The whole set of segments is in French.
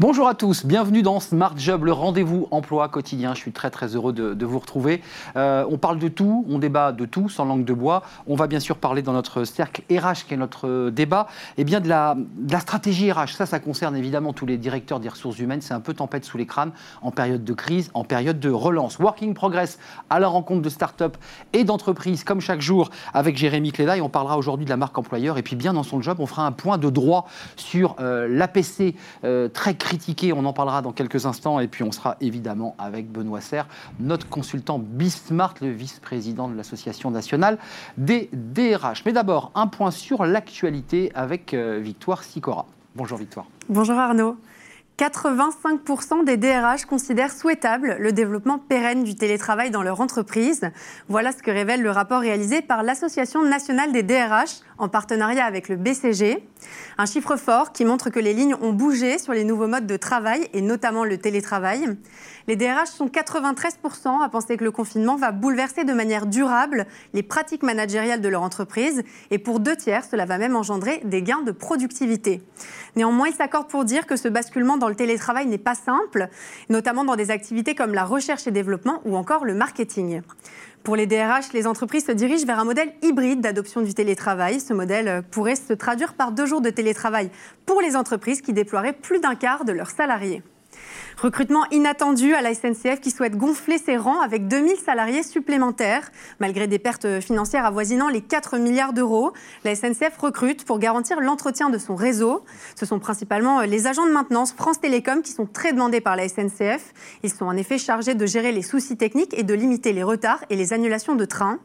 Bonjour à tous, bienvenue dans Smart Job, le rendez-vous emploi quotidien. Je suis très très heureux de, vous retrouver. Euh, on parle de tout, on débat de tout, sans langue de bois. On va bien sûr parler dans notre cercle RH, qui est notre débat, et eh bien de la, stratégie RH. Ça, ça concerne évidemment tous les directeurs des ressources humaines. C'est un peu tempête sous les crânes en période de crise, en période de relance. Working Progress à la rencontre de start-up et d'entreprises, comme chaque jour, avec Jérémy Cléda. Et on parlera aujourd'hui de la marque employeur. Et puis bien dans son job, on fera un point de droit sur euh, l'APC euh, très on en parlera dans quelques instants, et puis on sera évidemment avec Benoît Serre, notre consultant Bismart, le vice-président de l'Association nationale des DRH. Mais d'abord, un point sur l'actualité avec euh, Victoire Sicora. Bonjour Victoire. Bonjour Arnaud. 85% des DRH considèrent souhaitable le développement pérenne du télétravail dans leur entreprise. Voilà ce que révèle le rapport réalisé par l'Association nationale des DRH en partenariat avec le BCG. Un chiffre fort qui montre que les lignes ont bougé sur les nouveaux modes de travail et notamment le télétravail. Les DRH sont 93% à penser que le confinement va bouleverser de manière durable les pratiques managériales de leur entreprise et pour deux tiers, cela va même engendrer des gains de productivité. Néanmoins, ils s'accordent pour dire que ce basculement dans le télétravail n'est pas simple, notamment dans des activités comme la recherche et développement ou encore le marketing. Pour les DRH, les entreprises se dirigent vers un modèle hybride d'adoption du télétravail. Ce modèle pourrait se traduire par deux jours de télétravail pour les entreprises qui déploieraient plus d'un quart de leurs salariés. Recrutement inattendu à la SNCF qui souhaite gonfler ses rangs avec 2000 salariés supplémentaires. Malgré des pertes financières avoisinant les 4 milliards d'euros, la SNCF recrute pour garantir l'entretien de son réseau. Ce sont principalement les agents de maintenance France Télécom qui sont très demandés par la SNCF. Ils sont en effet chargés de gérer les soucis techniques et de limiter les retards et les annulations de trains.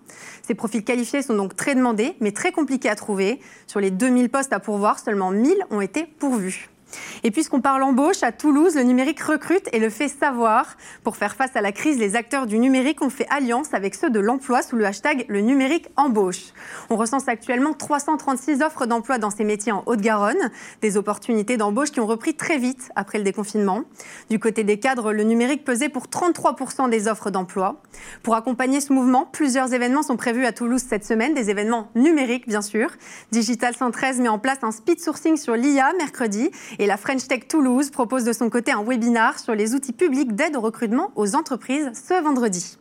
Ces profils qualifiés sont donc très demandés, mais très compliqués à trouver. Sur les 2000 postes à pourvoir, seulement 1000 ont été pourvus. Et puisqu'on parle embauche, à Toulouse, le numérique recrute et le fait savoir. Pour faire face à la crise, les acteurs du numérique ont fait alliance avec ceux de l'emploi sous le hashtag le numérique embauche. On recense actuellement 336 offres d'emploi dans ces métiers en Haute-Garonne, des opportunités d'embauche qui ont repris très vite après le déconfinement. Du côté des cadres, le numérique pesait pour 33% des offres d'emploi. Pour accompagner ce mouvement, plusieurs événements sont prévus à Toulouse cette semaine, des événements numériques bien sûr. Digital 113 met en place un speed sourcing sur l'IA mercredi et la French Tech Toulouse propose de son côté un webinar sur les outils publics d'aide au recrutement aux entreprises ce vendredi.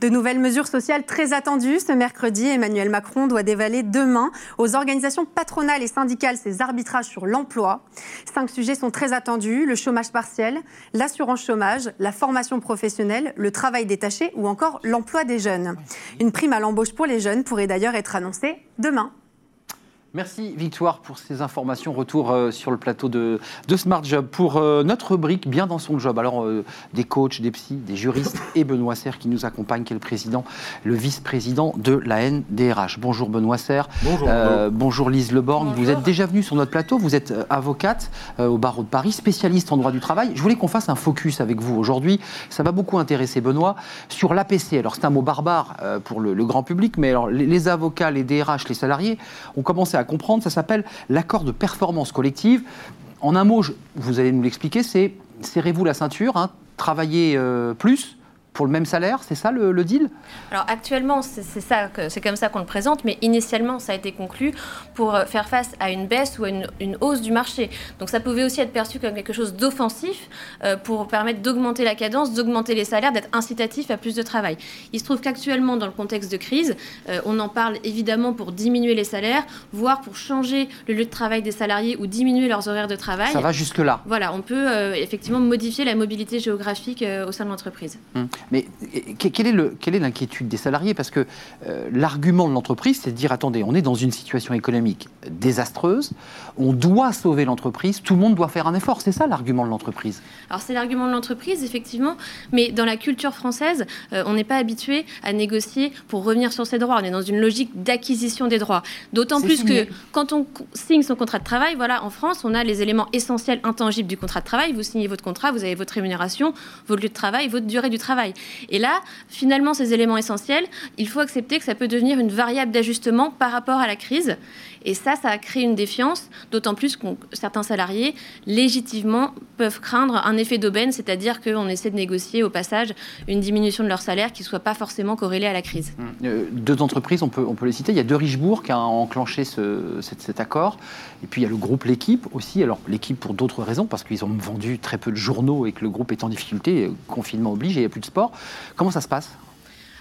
De nouvelles mesures sociales très attendues. Ce mercredi, Emmanuel Macron doit dévaler demain aux organisations patronales et syndicales ses arbitrages sur l'emploi. Cinq sujets sont très attendus le chômage partiel, l'assurance chômage, la formation professionnelle, le travail détaché ou encore l'emploi des jeunes. Une prime à l'embauche pour les jeunes pourrait d'ailleurs être annoncée demain. Merci Victoire pour ces informations. Retour euh, sur le plateau de, de, Smart Job pour euh, notre rubrique Bien dans son job. Alors euh, des coachs, des psys, des juristes et Benoît Serre qui nous accompagne, qui est le président, le vice-président de la NDRH. Bonjour Benoît Serre. Bonjour. bonjour Lise Leborgne. Vous êtes déjà venue sur notre plateau. Vous êtes avocate au barreau de Paris, spécialiste en droit du travail. Je voulais qu'on fasse un focus avec vous aujourd'hui. Ça va beaucoup intéresser Benoît sur l'APC. Alors c'est un mot barbare pour le, grand public, mais alors les, les avocats, les DRH, les salariés ont commencé à comprendre, ça s'appelle l'accord de performance collective. En un mot, vous allez nous l'expliquer, c'est serrez-vous la ceinture, hein, travaillez euh, plus, pour le même salaire, c'est ça le, deal? Alors actuellement, c'est ça, c'est comme ça qu'on le présente, mais initialement, ça a été conclu pour euh, faire face à une baisse ou à une, hausse du marché. Donc ça pouvait aussi être perçu comme quelque chose d'offensif euh, pour permettre d'augmenter la cadence, d'augmenter les salaires, d'être incitatif à plus de travail. Il se trouve qu'actuellement, dans le contexte de crise, euh, on en parle évidemment pour diminuer les salaires, voire pour changer le lieu de travail des salariés ou diminuer leurs horaires de travail. Ça va jusque là. Voilà, on peut effectivement modifier la mobilité géographique au sein de l'entreprise. Hum. Mais quelle est l'inquiétude des salariés? Parce que euh, l'argument de l'entreprise, c'est de dire attendez, on est dans une situation économique désastreuse, on doit sauver l'entreprise, tout le monde doit faire un effort. C'est ça l'argument de l'entreprise. Alors c'est l'argument de l'entreprise, effectivement, mais dans la culture française, euh, on n'est pas habitué à négocier pour revenir sur ses droits. On est dans une logique d'acquisition des droits. D'autant plus que quand on signe son contrat de travail, voilà, en France, on a les éléments essentiels, intangibles du contrat de travail. Vous signez votre contrat, vous avez votre rémunération, votre lieu de travail, votre durée du travail. travail. Et là, finalement, ces éléments essentiels, il faut accepter que ça peut devenir une variable d'ajustement par rapport à la crise. Et ça, ça a créé une défiance, d'autant plus que certains salariés, légitimement, peuvent craindre un effet d'aubaine, c'est-à-dire qu'on essaie de négocier au passage une diminution de leur salaire qui ne soit pas forcément corrélée à la crise. Mmh. Euh, deux entreprises, on peut, les citer. Il y a De Richebourg qui a enclenché ce, cet, accord. Et puis il y a le groupe L'équipe aussi. Alors l'équipe pour d'autres raisons, parce qu'ils ont vendu très peu de journaux et que le groupe est en difficulté, confinement oblige et il n'y a plus de sport. Comment ça se passe?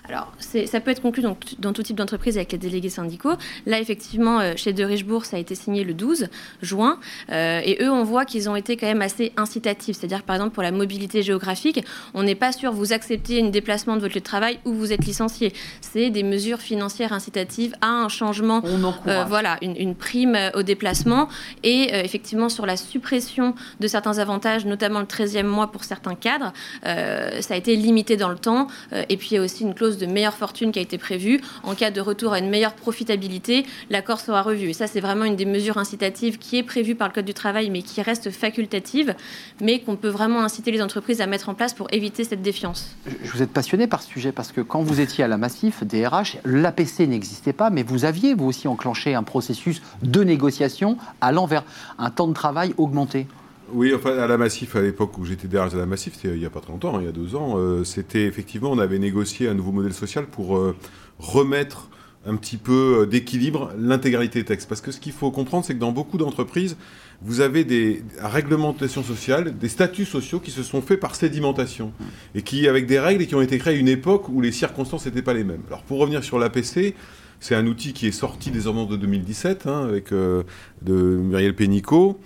Alors, ça peut être conclu donc, dans tout type d'entreprise avec les délégués syndicaux. Là, effectivement, euh, chez De Richebourg, ça a été signé le 12 juin. Euh, et eux, on voit qu'ils ont été quand même assez incitatifs. C'est-à-dire, par exemple, pour la mobilité géographique, on n'est pas sûr vous acceptez un déplacement de votre lieu de travail ou vous êtes licencié. C'est des mesures financières incitatives à un changement. Euh, voilà, une, prime au déplacement. Et effectivement, sur la suppression de certains avantages, notamment le 13e mois pour certains cadres, ça a été limité dans le temps. et puis, il y a aussi une clause de meilleure fortune qui a été prévue. En cas de retour à une meilleure profitabilité, l'accord sera revu. Et ça, c'est vraiment une des mesures incitatives qui est prévue par le Code du travail, mais qui reste facultative, mais qu'on peut vraiment inciter les entreprises à mettre en place pour éviter cette défiance. Je vous êtes passionné par ce sujet parce que quand vous étiez à la Massif, DRH, l'APC n'existait pas, mais vous aviez, vous aussi, enclenché un processus de négociation allant vers un temps de travail augmenté. Oui, enfin, à la Massif, à l'époque où j'étais derrière à la Massif, c'était il n'y a pas très longtemps, hein, il y a deux ans, euh, c'était effectivement, on avait négocié un nouveau modèle social pour euh, remettre un petit peu euh, d'équilibre l'intégralité des textes. Parce que ce qu'il faut comprendre, c'est que dans beaucoup d'entreprises, vous avez des réglementations sociales, des statuts sociaux qui se sont faits par sédimentation et qui, avec des règles qui ont été créées à une époque où les circonstances n'étaient pas les mêmes. Alors, pour revenir sur l'APC, c'est un outil qui est sorti des ordonnances de 2017 hein, avec de Muriel Pénicaud,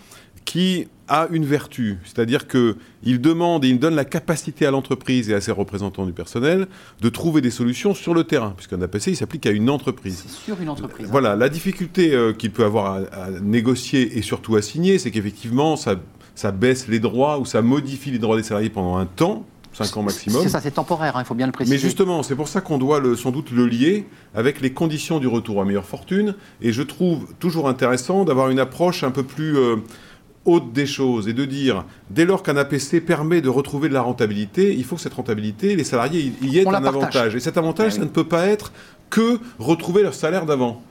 qui a une vertu, c'est-à-dire qu'il demande et il donne la capacité à l'entreprise et à ses représentants du personnel de trouver des solutions sur le terrain, puisqu'un APC, il s'applique à une entreprise. Sur une entreprise. Hein. Voilà, la difficulté euh, qu'il peut avoir à, négocier et surtout à signer, c'est qu'effectivement, ça, ça baisse les droits ou ça modifie les droits des salariés pendant un temps, 5 ans maximum. C'est ça, c'est temporaire, hein, il faut bien le préciser. Mais justement, c'est pour ça qu'on doit le, sans doute le lier avec les conditions du retour à meilleure fortune. Et je trouve toujours intéressant d'avoir une approche un peu plus... Euh, haute des choses et de dire, dès lors qu'un APC permet de retrouver de la rentabilité, il faut que cette rentabilité, les salariés y aient un avantage. Et cet avantage, ah ça ne peut pas être que retrouver leur salaire d'avant.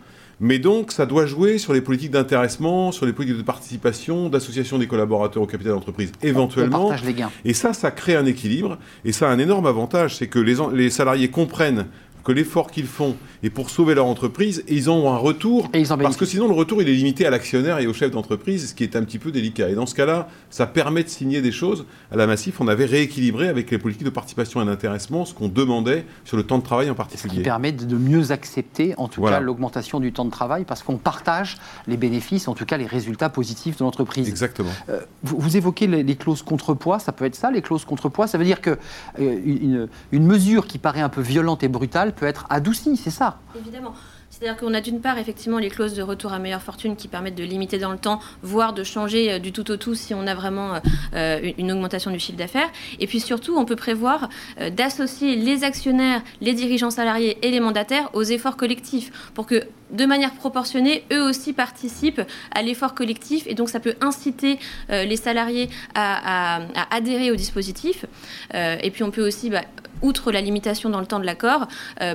Mais donc, ça doit jouer sur les politiques d'intéressement, sur les politiques de participation, d'association des collaborateurs au capital d'entreprise, éventuellement. les gains. Et ça, ça crée un équilibre. Et ça a un énorme avantage, c'est que les, les salariés comprennent que l'effort qu'ils font est pour sauver leur entreprise et ils ont un retour. parce que sinon, le retour, il est limité à l'actionnaire et au chef d'entreprise, ce qui est un petit peu délicat. Et dans ce cas-là, ça permet de signer des choses. À la Massif, on avait rééquilibré avec les politiques de participation et d'intéressement ce qu'on demandait sur le temps de travail en particulier. Ce qui permet de mieux accepter, en tout cas, l'augmentation du temps de travail parce qu'on partage les bénéfices, en tout cas les résultats positifs de l'entreprise. Exactement. Euh, vous, évoquez les, clauses contrepoids, ça peut être ça, les clauses contrepoids. Ça veut dire que euh, une mesure qui paraît un peu violente et brutale peut être adoucie, c'est ça Évidemment. C'est-à-dire qu'on a d'une part effectivement les clauses de retour à meilleure fortune qui permettent de limiter dans le temps, voire de changer euh, du tout au tout si on a vraiment euh, euh, une augmentation du chiffre d'affaires. Et puis surtout, on peut prévoir d'associer les actionnaires, les dirigeants salariés et les mandataires aux efforts collectifs pour que de manière proportionnée, eux aussi participent à l'effort collectif et donc ça peut inciter les salariés à, adhérer au dispositif. et puis on peut aussi bah, outre la limitation dans le temps de l'accord,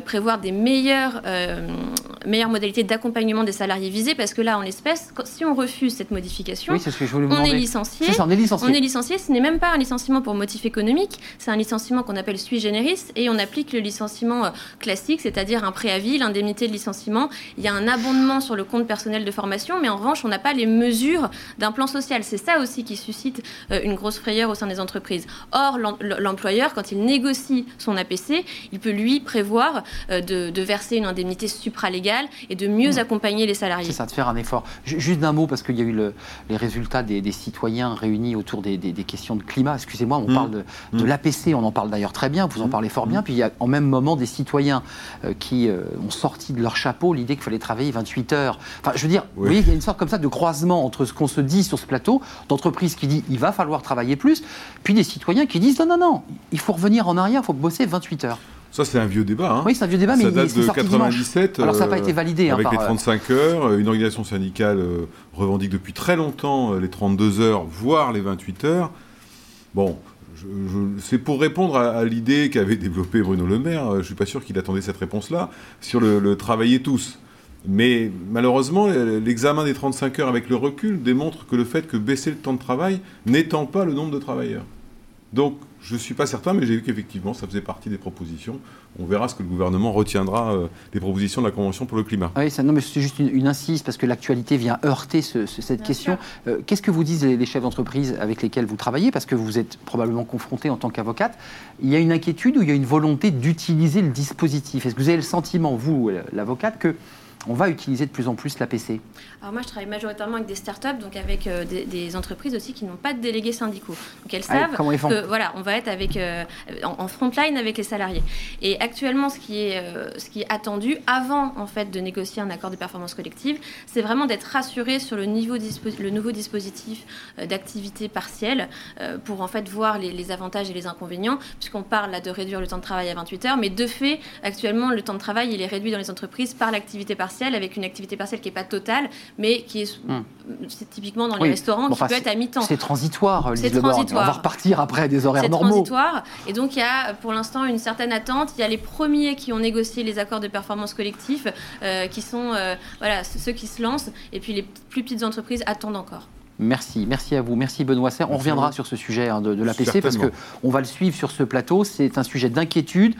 prévoir des meilleures, meilleures modalités d'accompagnement des salariés visés, parce que là, en l'espèce, si on refuse cette modification, on, est licencié, on est licencié. On est licencié. Ce n'est même pas un licenciement pour motif économique, c'est un licenciement qu'on appelle sui generis, et on applique le licenciement euh, classique, c'est-à-dire un préavis, l'indemnité de licenciement. Il y a un abondement sur le compte personnel de formation, mais en revanche, on n'a pas les mesures d'un plan social. C'est ça aussi qui suscite une grosse frayeur au sein des entreprises. Or, l'employeur, quand il négocie son APC, il peut lui prévoir euh, de, verser une indemnité supralégale et de mieux mmh. accompagner les salariés. C'est ça, de faire un effort. Juste d'un mot, parce qu'il y a eu les résultats des, citoyens réunis autour des, questions de climat. Excusez-moi, on mmh. parle de, mmh. l'APC, on en parle d'ailleurs très bien, vous en parlez fort bien. Puis il y a en même moment des citoyens euh, qui euh, ont sorti de leur chapeau l'idée qu'il fallait travailler 28 heures. Enfin, je veux dire, vous voyez, il y a une sorte comme ça de croisement entre ce qu'on se dit sur ce plateau, d'entreprise qui dit il va falloir travailler plus, puis des citoyens qui disent non, non, non, il faut revenir en arrière, il faut bosser 28 heures. Ça, c'est un vieux débat. Hein. Oui, c'est un vieux débat, mais ça date de 97. Alors, ça n'a pas été validé. Hein, avec les 35 euh, heures, une organisation syndicale euh, revendique depuis très longtemps euh, les 32 heures, voire les 28 heures. Bon, c'est pour répondre à, l'idée qu'avait développée Bruno Le Maire. Je ne suis pas sûr qu'il attendait cette réponse-là sur le, le travailler tous. Mais malheureusement, l'examen des 35 heures avec le recul démontre que le fait que baisser le temps de travail n'étend pas le nombre de travailleurs. Donc, je ne suis pas certain, mais j'ai vu qu'effectivement, ça faisait partie des propositions. On verra ce que le gouvernement retiendra euh, des propositions de la Convention pour le climat. Ah oui, ça, non, mais c'est juste une, insiste, parce que l'actualité vient heurter cette question. Euh, qu'est-ce que vous disent les, chefs d'entreprise avec lesquels vous travaillez? Parce que vous êtes probablement confronté en tant qu'avocate. Il y a une inquiétude ou il y a une volonté d'utiliser le dispositif? Est-ce que vous avez le sentiment, vous, l'avocate, que on va utiliser de plus en plus l'APC Alors moi, je travaille majoritairement avec des startups, donc avec euh, des, entreprises aussi qui n'ont pas de délégués syndicaux. Donc elles ah savent que voilà, on va être avec euh, en, front line avec les salariés. Et actuellement, ce qui est euh, ce qui est attendu avant en fait de négocier un accord de performance collective, c'est vraiment d'être rassuré sur le niveau le nouveau dispositif d'activité partielle pour en fait voir les, les avantages et les inconvénients, puisqu'on parle là de réduire le temps de travail à 28 heures, mais de fait, actuellement, le temps de travail il est réduit dans les entreprises par l'activité partielle avec une activité partielle qui n'est pas totale, mais qui est, hmm. typiquement dans les restaurants, qui peut être à mi-temps. C'est transitoire, C'est transitoire. On va repartir après des horaires normaux. C'est transitoire. Et donc, il y a pour l'instant une certaine attente. Il y a les premiers qui ont négocié les accords de performance collectif, euh, qui sont euh, voilà, ceux qui se lancent, et puis les plus petites entreprises attendent encore. Merci, merci à vous, merci Benoît Serre. On reviendra sur ce sujet hein, de, de l'APC parce qu'on va le suivre sur ce plateau. C'est un sujet d'inquiétude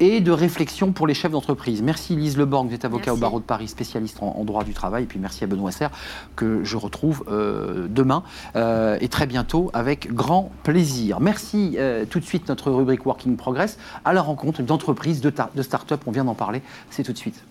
et de réflexion pour les chefs d'entreprise. Merci Lise Leborg, vous êtes avocat au barreau de Paris, spécialiste en, droit du travail. Et puis merci à Benoît Serre que je retrouve euh, demain euh, et très bientôt avec grand plaisir. Merci euh, tout de suite notre rubrique Working Progress à la rencontre d'entreprises, de, de start-up. On vient d'en parler. C'est tout de suite.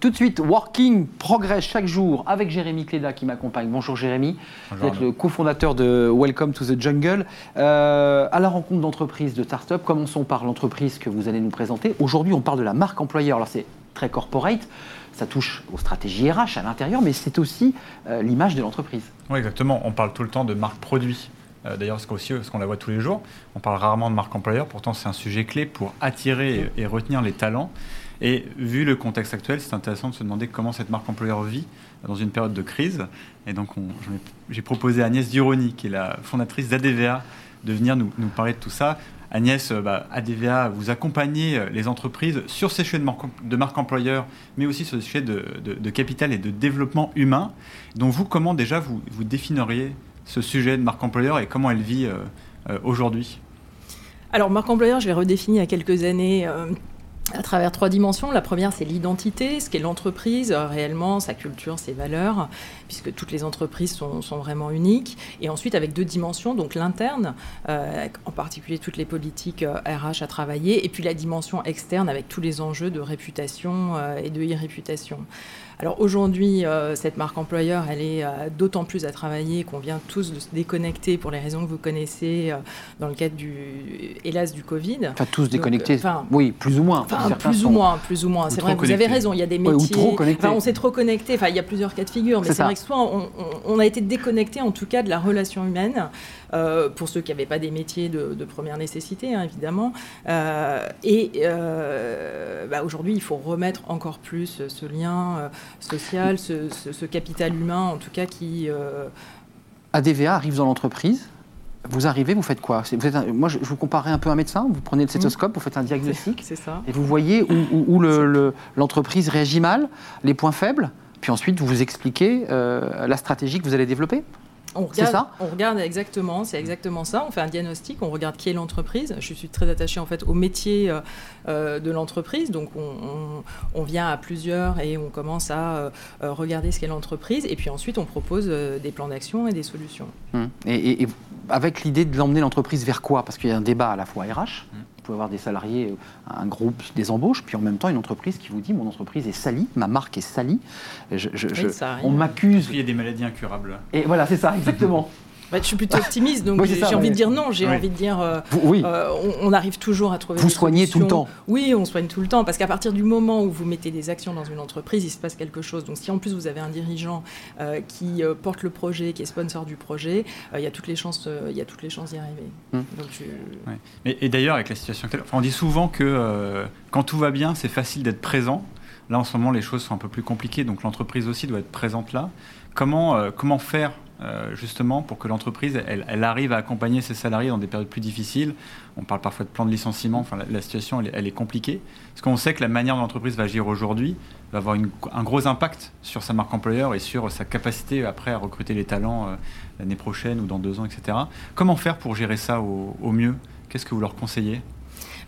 Tout de suite, Working Progress chaque jour avec Jérémy Cléda qui m'accompagne. Bonjour Jérémy, vous êtes le cofondateur de Welcome to the Jungle. Euh, à la rencontre d'entreprises, de start-up, commençons par l'entreprise que vous allez nous présenter. Aujourd'hui, on parle de la marque employeur. Alors c'est très corporate, ça touche aux stratégies RH à l'intérieur, mais c'est aussi euh, l'image de l'entreprise. Oui, exactement. On parle tout le temps de marque produit. Euh, d'ailleurs, c'est aussi ce qu'on la voit tous les jours. On parle rarement de marque employeur, pourtant c'est un sujet clé pour attirer et retenir les talents. Et vu le contexte actuel, c'est intéressant de se demander comment cette marque employeur vit dans une période de crise. Et donc, j'ai proposé à Agnès Duroni, qui est la fondatrice d'ADVA, de venir nous, parler de tout ça. Agnès, euh, bah, ADVA, vous accompagnez euh, les entreprises sur ces sujets de marque, employeur, mais aussi sur ces sujets de, capital et de développement humain. Donc vous, comment déjà vous, vous définiriez ce sujet de marque employeur et comment elle vit euh, aujourd'hui? Alors, marque employeur, je l'ai redéfini il y a quelques années à travers trois dimensions. La première, c'est l'identité, ce qu'est l'entreprise euh, réellement, sa culture, ses valeurs, puisque toutes les entreprises sont, vraiment uniques. Et ensuite, avec deux dimensions, donc l'interne, euh, en particulier toutes les politiques RH euh, à travailler, et puis la dimension externe avec tous les enjeux de réputation et de e-réputation. Alors aujourd'hui, euh, cette marque employeur, elle est euh, d'autant plus à travailler qu'on vient tous de se déconnecter pour les raisons que vous connaissez euh, dans le cadre du, hélas, du Covid. Enfin, tous déconnectés, oui, plus ou moins. Enfin, plus ou moins, plus ou moins. C'est vrai, vous avez raison, il y a des métiers... ou trop enfin, on s'est trop connecté, enfin, il y a plusieurs cas de figure, mais c'est vrai que soit on, a été déconnecté en tout cas de la relation humaine, pour ceux qui n'avaient pas des métiers de, première nécessité, hein, évidemment. et bah, aujourd'hui, il faut remettre encore plus ce lien social, ce, capital humain, en tout cas, qui... Euh... ADVA arrive dans l'entreprise, vous arrivez, vous faites quoi? Vous êtes Moi, je, vous comparais un peu à un médecin. Vous prenez le stéthoscope, vous faites un diagnostic. C'est ça. Et vous voyez où, l'entreprise réagit mal, les points faibles. Puis ensuite, vous vous expliquez euh, la stratégie que vous allez développer. On regarde, ça on regarde exactement, c'est exactement ça. On fait un diagnostic, on regarde qui est l'entreprise. Je suis très attachée en fait au métier euh, euh, de l'entreprise, donc on, vient à plusieurs et on commence à euh, regarder ce qu'est l'entreprise, et puis ensuite on propose des plans d'action et des solutions. Hum. Et, avec l'idée de l'emmener l'entreprise vers quoi? Parce qu'il y a un débat à la fois RH. Hum avoir des salariés, un groupe, des embauches, puis en même temps une entreprise qui vous dit mon entreprise est salie, ma marque est salie. Je, on m'accuse. Il y a des maladies incurables. Et voilà, c'est ça, exactement. Bah, je suis plutôt optimiste, donc j'ai envie de dire non. J'ai envie de dire, euh, oui. Euh, on, arrive toujours à trouver. Vous soignez tout le temps. Oui, on soigne tout le temps, parce qu'à partir du moment où vous mettez des actions dans une entreprise, il se passe quelque chose. Donc si en plus vous avez un dirigeant euh, qui porte le projet, qui est sponsor du projet, il y a toutes les chances, il y a toutes les chances d'y arriver. Hum. et d'ailleurs avec la situation actuelle, on dit souvent que quand tout va bien, c'est facile d'être présent. Là, en ce moment, les choses sont un peu plus compliquées, donc l'entreprise aussi doit être présente là. Comment, euh, comment faire euh, justement pour que l'entreprise elle, arrive à accompagner ses salariés dans des périodes plus difficiles On parle parfois de plan de licenciement, la, situation est compliquée. Parce qu'on sait que la manière dont l'entreprise va agir aujourd'hui va avoir un gros impact sur sa marque employeur et sur sa capacité après à recruter les talents euh, l'année prochaine ou dans deux ans, etc. Comment faire pour gérer ça au mieux? Qu'est-ce que vous leur conseillez?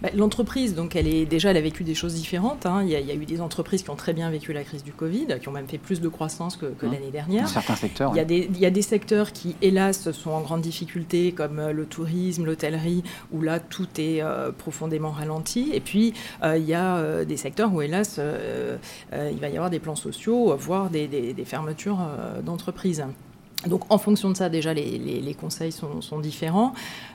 Bah, l'entreprise, donc, elle est déjà, elle a vécu des choses différentes. Hein. Il, y a, eu des entreprises qui ont très bien vécu la crise du Covid, qui ont même fait plus de croissance que, mmh. l'année dernière. Dans certains secteurs. Il y, a des, il y, a des, secteurs qui, hélas, sont en grande difficulté, comme euh, le tourisme, l'hôtellerie, où là, tout est euh, profondément ralenti. Et puis, euh, il y a des secteurs où, hélas, il va y avoir des plans sociaux, voire des, des fermetures d'entreprises. Donc en fonction de ça, déjà, les, conseils sont, différents.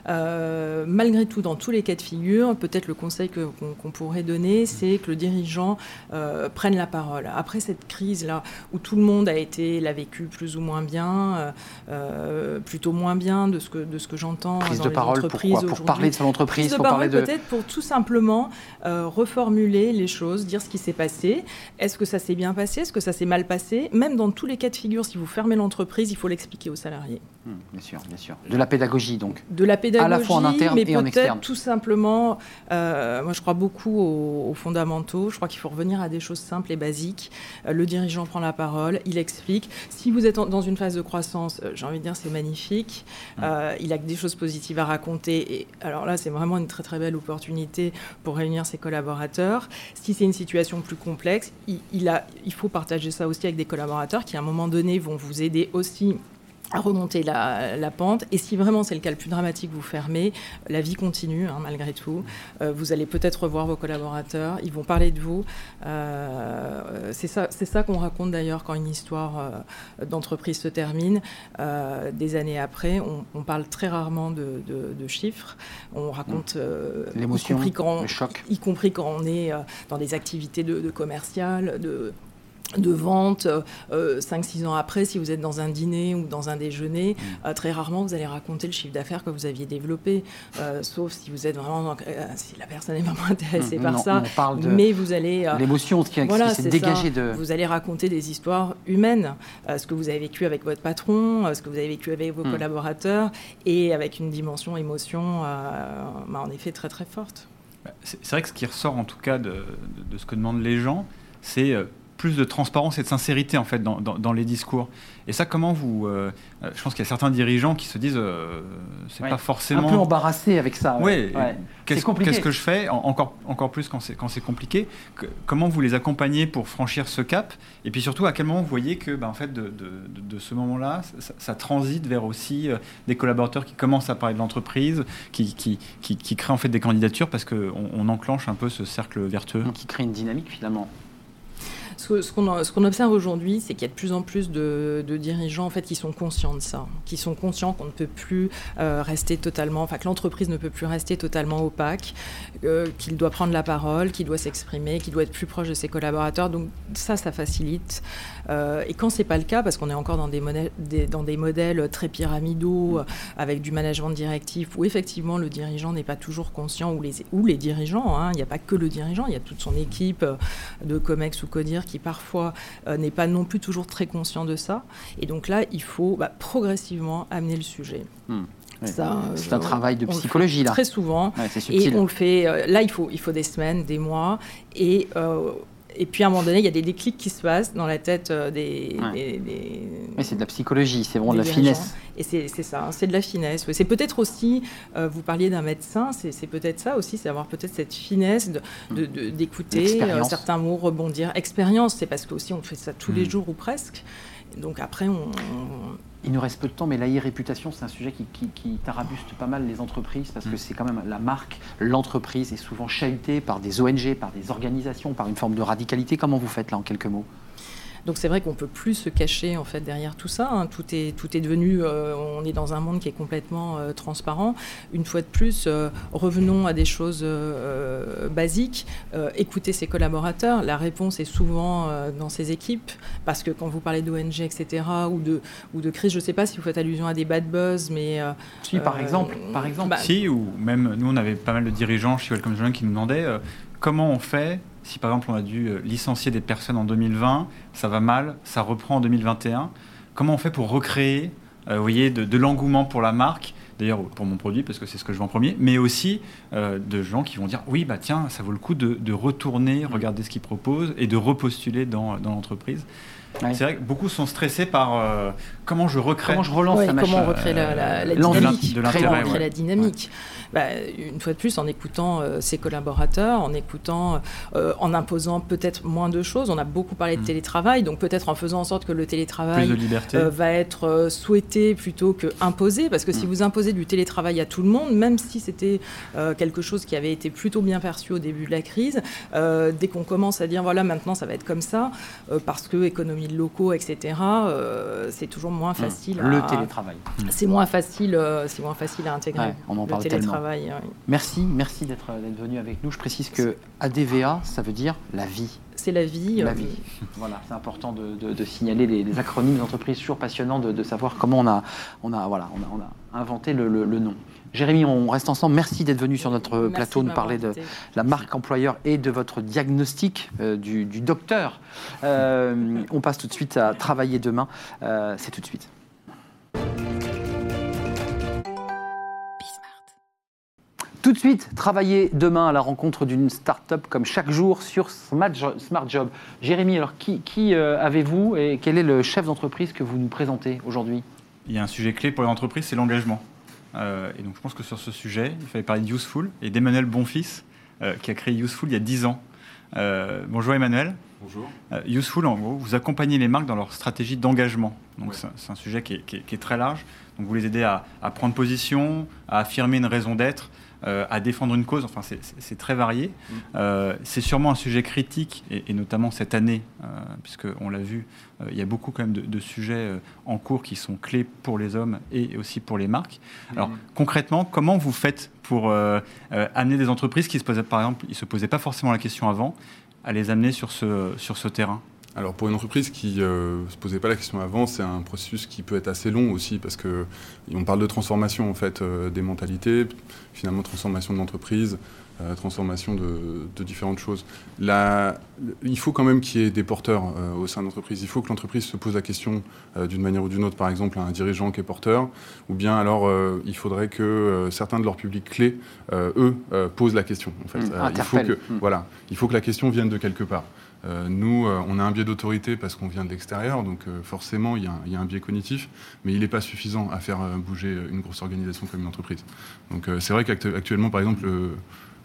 Euh, malgré tout, dans tous les cas de figure, peut-être le conseil qu'on pourrait donner, c'est que le dirigeant euh, prenne la parole. Après cette crise-là, où tout le monde a été, l'a vécu plus ou moins bien, euh, plutôt moins bien de ce que, de ce que j'entends dans de les parole entreprises pour parler de son entreprise, Prise de parole peut-être pour tout simplement reformuler les choses, dire ce qui s'est passé. Est-ce que ça s'est bien passé? Est-ce que ça s'est mal passé? Même dans tous les cas de figure, si vous fermez l'entreprise, il faut expliquer aux salariés. Hmm, bien sûr, bien sûr. De la pédagogie, donc. De la pédagogie, à la fois en interne mais et en externe. Tout simplement, euh, moi je crois beaucoup aux, fondamentaux. Je crois qu'il faut revenir à des choses simples et basiques. Euh, le dirigeant prend la parole, il explique. Si vous êtes dans une phase de croissance, euh, j'ai envie de dire c'est magnifique. Hmm. il a des choses positives à raconter. Et alors là, c'est vraiment une très très belle opportunité pour réunir ses collaborateurs. Si c'est une situation plus complexe, il, a, il faut partager ça aussi avec des collaborateurs qui à un moment donné vont vous aider aussi à remonter la, pente. Et si vraiment c'est le cas le plus dramatique, vous fermez, la vie continue hein, malgré tout. Euh, vous allez peut-être revoir vos collaborateurs, ils vont parler de vous. Euh, c'est ça, c'est ça qu'on raconte d'ailleurs quand une histoire euh, d'entreprise se termine. des années après, on, parle très rarement de, chiffres. On raconte l'émotion, le choc, y compris quand on est dans des activités de, de commercial, de de vente, 5-6 euh, ans après, si vous êtes dans un dîner ou dans un déjeuner, mm. euh, très rarement vous allez raconter le chiffre d'affaires que vous aviez développé, euh, sauf si vous êtes vraiment, si la personne est vraiment intéressée mm. par ça. mais vous allez l'émotion qui, voilà, s'est dégagée de. Vous allez raconter des histoires humaines, ce que vous avez vécu avec votre patron, ce que vous avez vécu avec vos mm. collaborateurs, et avec une dimension émotion, bah, en effet très très forte. C'est vrai que ce qui ressort en tout cas de, de ce que demandent les gens, c'est plus de transparence et de sincérité en fait dans, dans, les discours. Et ça, comment vous euh, euh, Je pense qu'il y a certains dirigeants qui se disent, euh, c'est pas forcément un peu embarrassé avec ça. Oui. Qu'est-ce, qu'est-ce que je fais encore encore plus quand c'est quand c'est compliqué? Comment vous les accompagnez pour franchir ce cap? Et puis surtout, à quel moment vous voyez que, ben, en fait, de, de, de ce moment-là, ça, transite vers aussi des collaborateurs qui commencent à parler de l'entreprise, qui, qui, qui, qui, créent en fait des candidatures parce qu'on on enclenche un peu ce cercle vertueux? Qui crée une dynamique finalement ce, qu'on observe aujourd'hui, c'est qu'il y a de plus en plus de, dirigeants en fait, qui sont conscients de ça, qui sont conscients qu'on ne peut plus euh, rester totalement, enfin que l'entreprise ne peut plus rester totalement opaque, euh, qu'il doit prendre la parole, qu'il doit s'exprimer, qu'il doit être plus proche de ses collaborateurs. Donc ça, ça facilite. Euh, et quand c'est pas le cas, parce qu'on est encore dans des, modèles, dans des modèles très pyramidaux, avec du management directif, où effectivement le dirigeant n'est pas toujours conscient, ou les, ou les dirigeants, hein, il n'y a pas que le dirigeant, il y a toute son équipe de COMEX ou CODIR qui parfois euh, n'est pas non plus toujours très conscient de ça. Et donc là, il faut bah, progressivement amener le sujet. Hmm. c'est un travail de psychologie là. Très souvent. et on le fait. Euh, là, il faut, il faut des semaines, des mois, et euh, et puis à un moment donné, il y a des déclics qui se passent dans la tête euh, des. c'est de la psychologie, c'est vraiment de la finesse. Et c'est ça, hein, c'est de la finesse. C'est peut-être aussi, euh, vous parliez d'un médecin, c'est peut-être ça aussi, c'est avoir peut-être cette finesse d'écouter de, de, euh, certains mots, rebondir. Expérience, c'est parce qu'aussi on fait ça tous les mm. jours ou presque. Donc après, on, il nous reste peu de temps, mais la réputation, c'est un sujet qui, qui, tarabuste pas mal les entreprises parce que mm. c'est quand même la marque, l'entreprise est souvent chahutée par des ONG, par des organisations, par une forme de radicalité. Comment vous faites là en quelques mots? Donc c'est vrai qu'on peut plus se cacher en fait derrière tout ça. Hein. Tout est tout est devenu, euh, on est dans un monde qui est complètement euh, transparent. Une fois de plus, euh, revenons à des choses basiques. écouter ses collaborateurs. La réponse est souvent dans ses équipes parce que quand vous parlez d'ONG, etc. ou de ou de crise, je ne sais pas si vous faites allusion à des bad buzz, mais si par exemple, par exemple, bah, si ou même nous on avait pas mal de dirigeants chez Welcome Journal qui nous demandaient comment on fait Si par exemple on a dû licencier des personnes en 2020, ça va mal, ça reprend en 2021, comment on fait pour recréer vous voyez, de, de l'engouement pour la marque d'ailleurs pour mon produit parce que c'est ce que je vends en premier, mais aussi de gens qui vont dire oui bah tiens ça vaut le coup de, de retourner, regarder ce qu'ils proposent et de repostuler dans, dans l'entreprise. C'est vrai que beaucoup sont stressés par euh, comment je recrée. Comment je relance la machine. Comment on recrée la, la, la dynamique. De comment on l'intérêt, recrée ouais. la dynamique. Bah, une fois de plus, en écoutant euh, ses collaborateurs, en écoutant, euh, en imposant peut-être moins de choses. On a beaucoup parlé de Mm. télétravail, donc peut-être en faisant en sorte que le Plus télétravail de liberté. euh, va être euh, souhaité plutôt que imposé, parce que si Mm. vous imposez du télétravail à tout le monde, même si c'était euh, quelque chose qui avait été plutôt bien perçu au début de la crise, euh, dès qu'on commence à dire voilà maintenant ça va être comme ça, euh, parce que économie de locaux, etc., euh, c'est toujours moins facile. Le à- télétravail. C'est moins facile, euh, c'est moins facile à intégrer. Ouais, on en le parle tellement. télétravail. ouais. Merci, merci d'être venu avec nous. Je précise que ADVA, ça veut dire la vie. C'est la vie. La euh, vie. Voilà, c'est important de, de- de signaler les, les acronymes d'entreprise. Toujours passionnant de, de savoir comment on a, on a, voilà, on a, on a inventé le, le- le nom. Jérémy, on reste ensemble. Merci d'être venu sur notre merci plateau nous parler de la marque employeur et de votre diagnostic euh, du, du docteur. Euh, on passe tout de suite à travailler demain. Euh, c'est tout de suite. Tout de suite, travailler demain à la rencontre d'une start-up comme chaque jour sur Smart Jo- Smart Job. Jérémy, alors qui, qui, euh, avez-vous et quel est le chef d'entreprise que vous nous présentez aujourd'hui? Il y a un sujet clé pour les entreprises, c'est l'engagement. Euh, et donc je pense que sur ce sujet, il fallait parler de Useful et d'Emmanuel Bonfils, euh, qui a créé Useful il y a 10 ans. Euh, bonjour Emmanuel. Bonjour. Useful, en gros, vous accompagnez les marques dans leur stratégie d'engagement. Donc Ouais. c'est un- c'est un sujet qui est, qui est- qui est très large. Donc vous les aidez à, à prendre position, à affirmer une raison d'être, euh, à défendre une cause. Enfin, c'est- très varié. Mm. Euh, c'est sûrement un sujet critique, et, et notamment cette année, euh, puisqu'on l'a vu, il y a beaucoup quand même de, de sujets en cours qui sont clés pour les hommes et aussi pour les marques. Alors Mhm. concrètement, comment vous faites pour amener des entreprises qui se posaient, par exemple, ils se posaient pas forcément la question avant, à les amener sur ce, sur ce terrain? Alors pour une entreprise qui ne se posait pas la question avant, c'est un processus qui peut être assez long aussi parce que on parle de transformation en fait euh, des mentalités, finalement transformation de l'entreprise, euh, transformation de, de différentes choses. Il faut quand même qu'il y ait des porteurs euh, au sein de l'entreprise. Il faut que l'entreprise se pose la question euh, d'une manière ou d'une autre, par exemple à un dirigeant qui est porteur, ou bien alors euh, il faudrait que euh, certains de leurs publics clés, euh, eux, euh, posent la question. En fait, Mmh, Euh, il faut que Mmh. voilà, il faut que la question vienne de quelque part. Euh, nous, euh, on a un biais d'autorité parce qu'on vient de l'extérieur, donc euh, forcément, il y, a un- y a un biais cognitif, mais il n'est pas suffisant à faire bouger une grosse organisation comme une entreprise. Donc c'est vrai qu'actuellement, par exemple, le,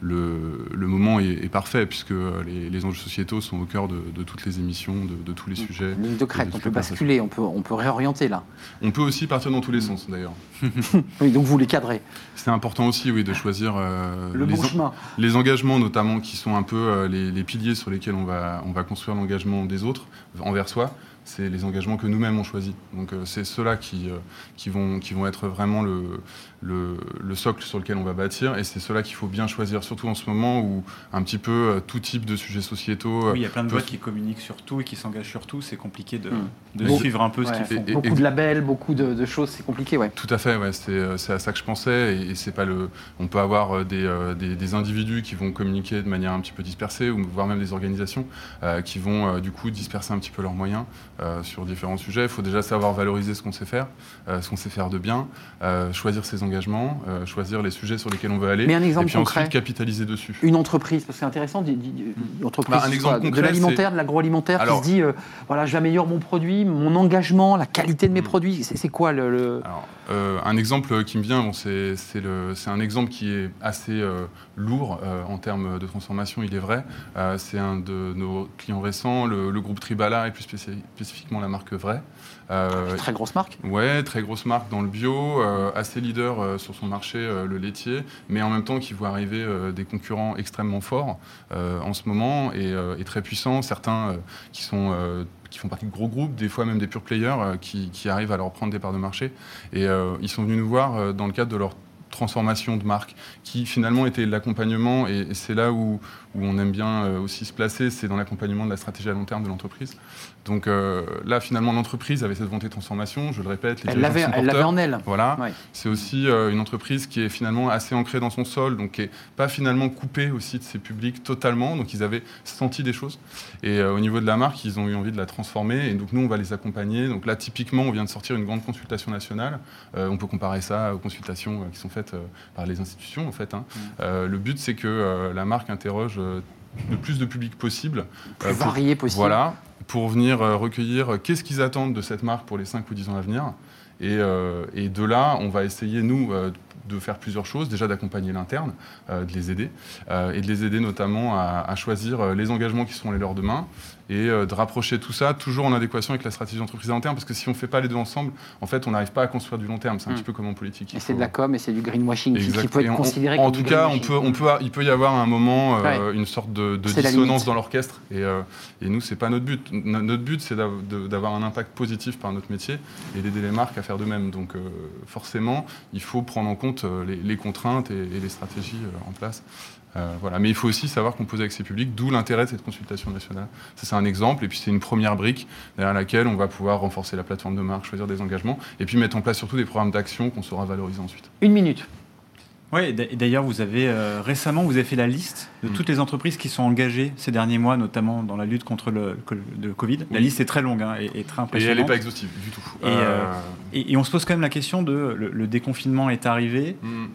le, le moment est, est parfait, puisque euh, les, les enjeux sociétaux sont au cœur de, de toutes les émissions, de, de tous les sujets. Ligne de crête, on peut basculer, on peut, on peut réorienter là. On peut aussi partir dans tous les sens, d'ailleurs. Oui, donc vous les cadrez. C'est important aussi, oui, de choisir euh, Le les, bon en- chemin. les engagements, notamment, qui sont un peu euh, les, les piliers sur lesquels on va, on va construire l'engagement des autres envers soi. C'est les engagements que nous-mêmes on choisit. Donc euh, c'est ceux-là qui, euh, qui, vont, qui vont être vraiment le, le, le socle sur lequel on va bâtir. Et c'est ceux-là qu'il faut bien choisir, surtout en ce moment où un petit peu euh, tout type de sujets sociétaux. euh, Oui, il y a plein de boîtes qui communiquent sur tout et qui s'engagent sur tout. C'est compliqué de, Mm. de Bon. suivre un peu ce qu'ils font. Et- beaucoup et- de labels, beaucoup de, de choses, c'est compliqué, ouais. Tout à fait, ouais, c'est c'est à ça que je pensais. Et, et c'est pas le. On peut avoir des, euh, des, des individus qui vont communiquer de manière un petit peu dispersée, ou voire même des organisations euh, qui vont euh, du coup disperser un petit peu leurs moyens sur différents sujets. Il faut déjà savoir valoriser ce qu'on sait faire, euh, ce qu'on sait faire de bien, euh, choisir ses engagements, euh, choisir les sujets sur lesquels on veut aller, Mais un exemple et puis concret. ensuite capitaliser dessus. Une entreprise, parce que c'est intéressant, di- une entreprise Bah, un de l'alimentaire, de l'agroalimentaire, qui se dit, euh, voilà, j'améliore mon produit, mon engagement, la qualité de mes Mm. produits. C'est quoi le... le- Alors, euh, un exemple qui me vient, bon, c'est un exemple qui est assez euh, lourd euh, en termes de transformation, il est vrai. Euh, c'est un de nos clients récents, le, le groupe Tribala et plus spéci- spécifiquement la marque Vrai. Euh, Très grosse marque. Ouais, très grosse marque dans le bio, euh, assez leader euh, sur son marché, le laitier, mais en même temps qui voit arriver des concurrents extrêmement forts en ce moment et, et très puissants, certains qui sont qui font partie de gros groupes, des fois même des pure players qui, qui arrivent à leur prendre des parts de marché. Et ils sont venus nous voir dans le cadre de leur transformation de marque, qui finalement était l'accompagnement, et, c'est là où, où on aime bien aussi se placer, c'est dans l'accompagnement de la stratégie à long terme de l'entreprise. Donc euh, là, finalement, l'entreprise avait cette volonté de transformation, je le répète, les Elle l'avait en elle. Voilà. Ouais. C'est aussi euh, une entreprise qui est finalement assez ancrée dans son sol, donc qui n'est pas finalement coupée aussi de ses publics totalement. Donc ils avaient senti des choses. Et euh, au niveau de la marque, ils ont eu envie de la transformer. Et donc nous, on va les accompagner. Donc là, typiquement, on vient de sortir une grande consultation nationale. Euh, on peut comparer ça aux consultations qui sont faites par les institutions, en fait. hein. Euh, le but, c'est que la marque interroge le plus de public possible. Plus euh, varié possible. voilà, pour venir euh, recueillir euh, qu'est-ce qu'ils attendent de cette marque pour les 5 ou 10 ans à venir. Et, euh, et de là, on va essayer, nous, de faire plusieurs choses. Déjà d'accompagner l'interne, de les aider, et de les aider notamment à, à choisir les engagements qui seront les leurs demain, et euh, de rapprocher tout ça toujours en adéquation avec la stratégie d'entreprise à long terme, parce que si on ne fait pas les deux ensemble, en fait, on n'arrive pas à construire du long terme. C'est un Mm. petit peu comme en politique. Et c'est faut- de la com et c'est du greenwashing qui, qui peut être on- considéré en comme tout du cas, on peut, on peut, il peut y avoir à un moment euh, une sorte de, dissonance dans l'orchestre. Et, euh, et nous, c'est pas notre but. No- Notre but, c'est d'avoir un impact positif par notre métier et d'aider les marques à faire de même. Donc, euh, forcément, il faut prendre en compte les, les contraintes et, et les stratégies en place. Euh, voilà. Mais il faut aussi savoir composer avec ses publics, d'où l'intérêt de cette consultation nationale. Ça, c'est un exemple. Et puis, c'est une première brique derrière laquelle on va pouvoir renforcer la plateforme de marque, choisir des engagements, et puis mettre en place surtout des programmes d'action qu'on saura valoriser ensuite. Une minute. Oui, et d'a- et d'ailleurs, vous avez euh, récemment, vous avez fait la liste de Mm. toutes les entreprises qui sont engagées ces derniers mois, notamment dans la lutte contre le, le Covid. La Oui. liste est très longue hein, et, et très Et impressionnante. elle n'est pas exhaustive du tout. Et, euh, Et, et on se pose quand même la question de le, le déconfinement est arrivé. mm.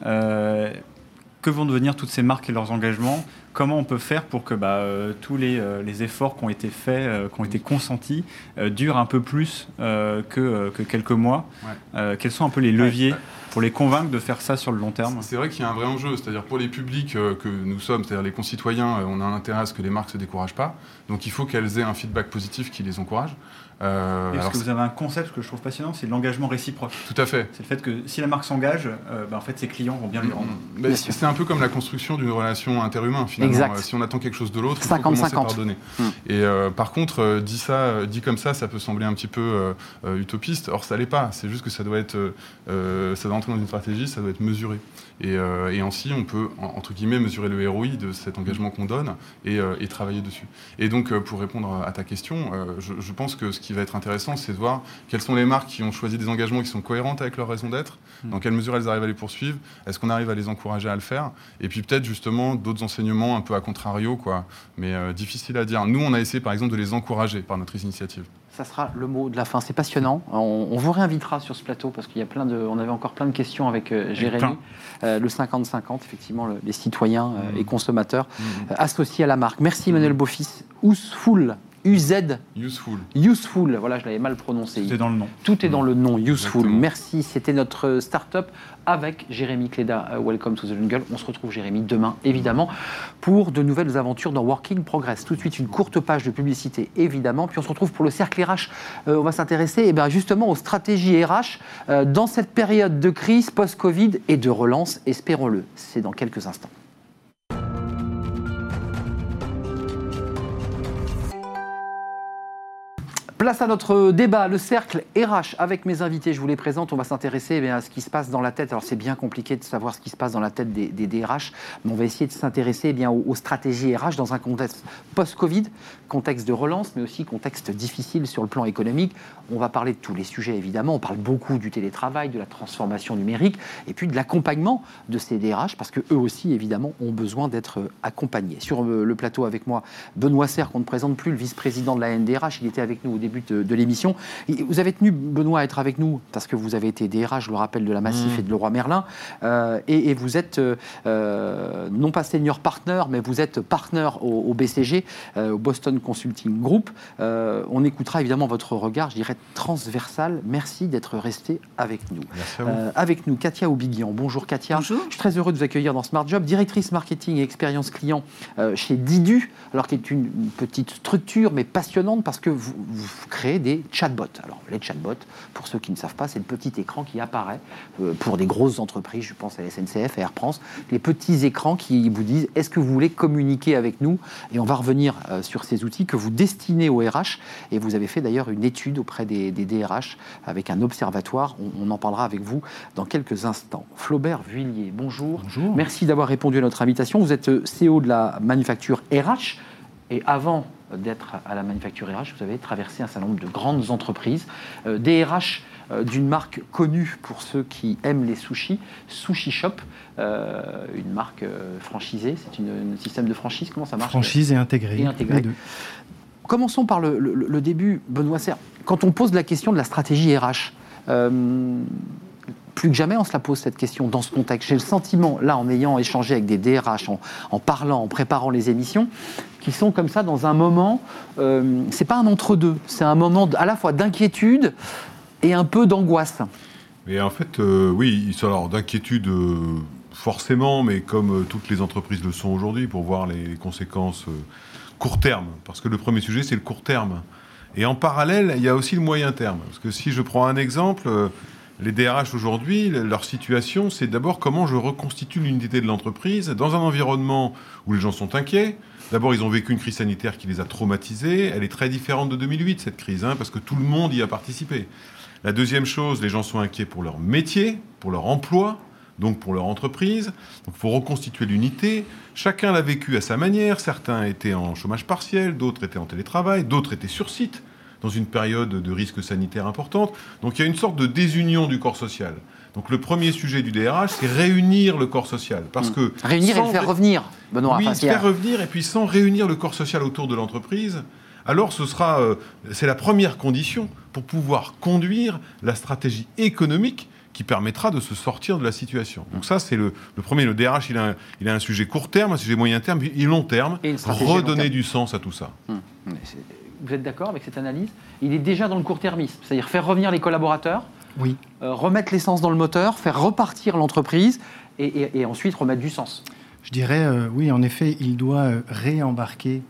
Que vont devenir toutes ces marques et leurs engagements Comment on peut faire pour que bah, euh, tous les, euh, les efforts qui ont été faits, euh, qui ont été consentis, durent un peu plus que, que quelques mois Ouais. Quels sont un peu les leviers. Pour les convaincre de faire ça sur le long terme C'est vrai qu'il y a un vrai enjeu, c'est-à-dire pour les publics euh, que nous sommes, c'est-à-dire les concitoyens, euh, on a un intérêt à ce que les marques se découragent pas. Donc il faut qu'elles aient un feedback positif qui les encourage. Euh, Et Parce alors, que vous avez un concept que je trouve passionnant, c'est l'engagement réciproque? tout à fait. C'est le fait que si la marque s'engage, euh, bah, en fait, ses clients vont bien lui rendre. Mais c'est c'est un peu comme la construction d'une relation interhumaine finalement. Exact. Si on attend quelque chose de l'autre, il faut 50-50. commencer par donner. Hmm. Et euh, par contre, euh, dit ça, dit comme ça, ça peut sembler un petit peu utopiste. Or, ça l'est pas. C'est juste que ça doit être, ça doit entrer dans une stratégie, ça doit être mesuré. Et, euh, et ainsi, on peut en- entre guillemets mesurer le ROI de cet engagement qu'on donne et, euh, et travailler dessus. Et donc, euh, pour répondre à ta question, euh, je, je pense que ce qui va être intéressant, c'est de voir quelles sont les marques qui ont choisi des engagements qui sont cohérentes avec leur raison d'être, Mm. dans quelle mesure elles arrivent à les poursuivre, est-ce qu'on arrive à les encourager à le faire, et puis peut-être justement d'autres enseignements un peu à contrario, quoi, mais difficile à dire. Nous, on a essayé par exemple de les encourager par notre initiative. Ça sera le mot de la fin. C'est passionnant. On, on vous réinvitera sur ce plateau parce qu'il y a plein de, on avait encore plein de questions avec euh, Jérémy. Euh, le 50-50, effectivement, le- les citoyens euh, Mhm. et consommateurs euh, associés à la marque. Merci Emmanuel Beaufils. Useful, UZ, Useful. useful. Voilà, je l'avais mal prononcé. Tout est dans le nom. Tout est dans le nom, Useful. Exactement. Merci. C'était notre start-up avec Jérémy Cléda. Euh, Welcome to the Jungle. On se retrouve, Jérémy, demain, évidemment, pour de nouvelles aventures dans Working Progress. Tout de suite, une courte page de publicité, évidemment. Puis on se retrouve pour le cercle RH. Euh, on va s'intéresser eh ben, justement aux stratégies RH euh, dans cette période de crise post-Covid et de relance, espérons-le. C'est dans quelques instants. Place à notre débat, le cercle RH avec mes invités. Je vous les présente. On va s'intéresser eh à ce qui se passe dans la tête. Alors c'est bien compliqué de savoir ce qui se passe dans la tête des, des mais on va essayer de s'intéresser eh aux, aux stratégies RH dans un contexte post-Covid, contexte de relance, mais aussi contexte difficile sur le plan économique. On va parler de tous les sujets évidemment. On parle beaucoup du télétravail, de la transformation numérique, et puis de l'accompagnement de ces DRH, parce que eux aussi évidemment ont besoin d'être euh, accompagnés. Sur euh, le plateau avec moi, Benoît Serre, qu'on ne présente plus, le vice-président de la NDRH. Il était avec nous au début de, de l'émission. Vous avez tenu, Benoît, à être avec nous parce que vous avez été DRH, je le rappelle, de la Massif Mmh. et de Leroy Merlin. Euh, et, et vous êtes euh, non pas senior partner, mais vous êtes partner au, au BCG, euh, au Boston Consulting Group. Euh, on écoutera évidemment votre regard, je dirais transversal. Merci d'être resté avec nous. Merci à vous. Euh, avec nous, Katia Oubiguian. Bonjour Katia. Bonjour. Je suis très heureux de vous accueillir dans Smart Job, directrice marketing et expérience client euh, chez Didu, alors qui est une, petite structure mais passionnante parce que vous, vous créer des chatbots. Alors, les chatbots, pour ceux qui ne savent pas, c'est le petit écran qui apparaît euh, pour des grosses entreprises, je pense à la SNCF, à Air France, les petits écrans qui vous disent est-ce que vous voulez communiquer avec nous? Et on va revenir euh, sur ces outils que vous destinez au RH. Et vous avez fait d'ailleurs une étude auprès des, DRH avec un observatoire. On, en parlera avec vous dans quelques instants. Flaubert Vuillier, bonjour. Bonjour. Merci d'avoir répondu à notre invitation. Vous êtes CEO de la manufacture RH. Et avant d'être à la manufacture RH, vous avez traversé un certain nombre de grandes entreprises, euh, des RH euh, d'une marque connue pour ceux qui aiment les sushis, Sushi Shop, euh, une marque franchisée. C'est un système de franchise. Comment ça marche Franchise et intégrée. Et Commençons par le, début, Benoît Serre. Quand on pose la question de la stratégie RH, plus que jamais, on se la pose cette question dans ce contexte. J'ai le sentiment, là, en ayant échangé avec des DRH, en, parlant, en préparant les émissions, qui sont comme ça dans un moment. Euh, c'est pas un entre-deux, c'est un moment à la fois d'inquiétude et un peu d'angoisse. Mais en fait, euh, oui, ils sont alors d'inquiétude. Euh, forcément, mais comme euh, toutes les entreprises le sont aujourd'hui, pour voir les conséquences court terme. Parce que le premier sujet, c'est le court terme. Et en parallèle, il y a aussi le moyen terme. Parce que si je prends un exemple, les DRH aujourd'hui, leur situation, c'est d'abord comment je reconstitue l'unité de l'entreprise dans un environnement où les gens sont inquiets. D'abord, ils ont vécu une crise sanitaire qui les a traumatisés. Elle est très différente de 2008, cette crise, hein, parce que tout le monde y a participé. La deuxième chose, les gens sont inquiets pour leur métier, pour leur emploi, donc pour leur entreprise. Donc il faut reconstituer l'unité. Chacun l'a vécu à sa manière. Certains étaient en chômage partiel, d'autres étaient en télétravail, d'autres étaient sur site dans une période de risque sanitaire importante. Donc il y a une sorte de désunion du corps social. Donc le premier sujet du DRH, c'est réunir le corps social. Parce que réunir et le faire revenir, Benoît. Oui, faire revenir, et puis sans réunir le corps social autour de l'entreprise, alors ce sera, euh, c'est la première condition pour pouvoir conduire la stratégie économique qui permettra de se sortir de la situation. Donc ça, c'est le, premier. Le DRH, il a, un, il a un sujet court terme, un sujet moyen terme, et long terme, redonner du sens à tout ça. Hum vous êtes d'accord avec cette analyse? Il est déjà dans le court-termisme, c'est-à-dire faire revenir les collaborateurs, oui. Euh, remettre l'essence dans le moteur, faire repartir l'entreprise et, ensuite remettre du sens. Je dirais, euh, oui, en effet, il doit euh, réembarquer et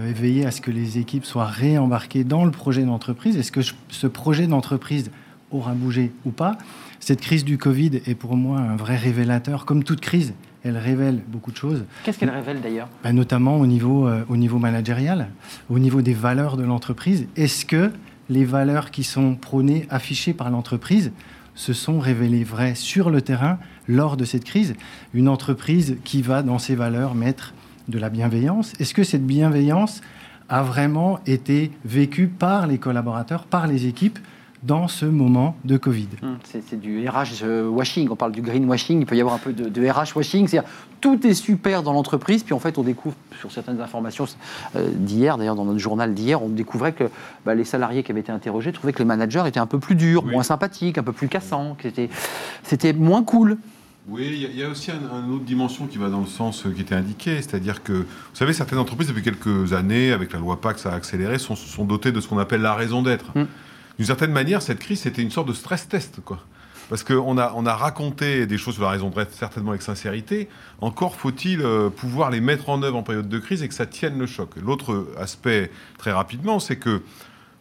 veiller à ce que les équipes soient réembarquées dans le projet d'entreprise. Est-ce que ce projet d'entreprise aura bougé ou pas? Cette crise du Covid est pour moi un vrai révélateur, comme toute crise elle révèle beaucoup de choses. Qu'est-ce qu'elle révèle d'ailleurs? Bah, Notamment au niveau, euh, au niveau managérial, au niveau des valeurs de l'entreprise. Est-ce que les valeurs qui sont prônées, affichées par l'entreprise, se sont révélées vraies sur le terrain lors de cette crise? Une entreprise qui va, dans ses valeurs, mettre de la bienveillance. Est-ce que cette bienveillance a vraiment été vécue par les collaborateurs, par les équipes dans ce moment de Covid? Hum, c'est du RH euh, washing, on parle du green washing, il peut y avoir un peu de, RH washing, c'est-à-dire tout est super dans l'entreprise, puis en fait on découvre sur certaines informations euh, d'hier, d'ailleurs dans notre journal d'hier, on découvrait que bah, les salariés qui avaient été interrogés trouvaient que les managers étaient un peu plus durs, moins sympathiques, un peu plus cassants, que c'était moins cool. Oui, il y, a aussi une autre dimension qui va dans le sens euh, qui était indiqué, c'est-à-dire que, vous savez, certaines entreprises, depuis quelques années, avec la loi PAC, ça a accéléré, sont, sont dotées de ce qu'on appelle la raison d'être. Hum d'une certaine manière, cette crise, c'était une sorte de stress test, quoi. Parce qu'on a, on a raconté des choses sur la raison d'être, certainement avec sincérité. Encore faut-il euh, pouvoir les mettre en œuvre en période de crise et que ça tienne le choc. L'autre aspect, très rapidement, c'est que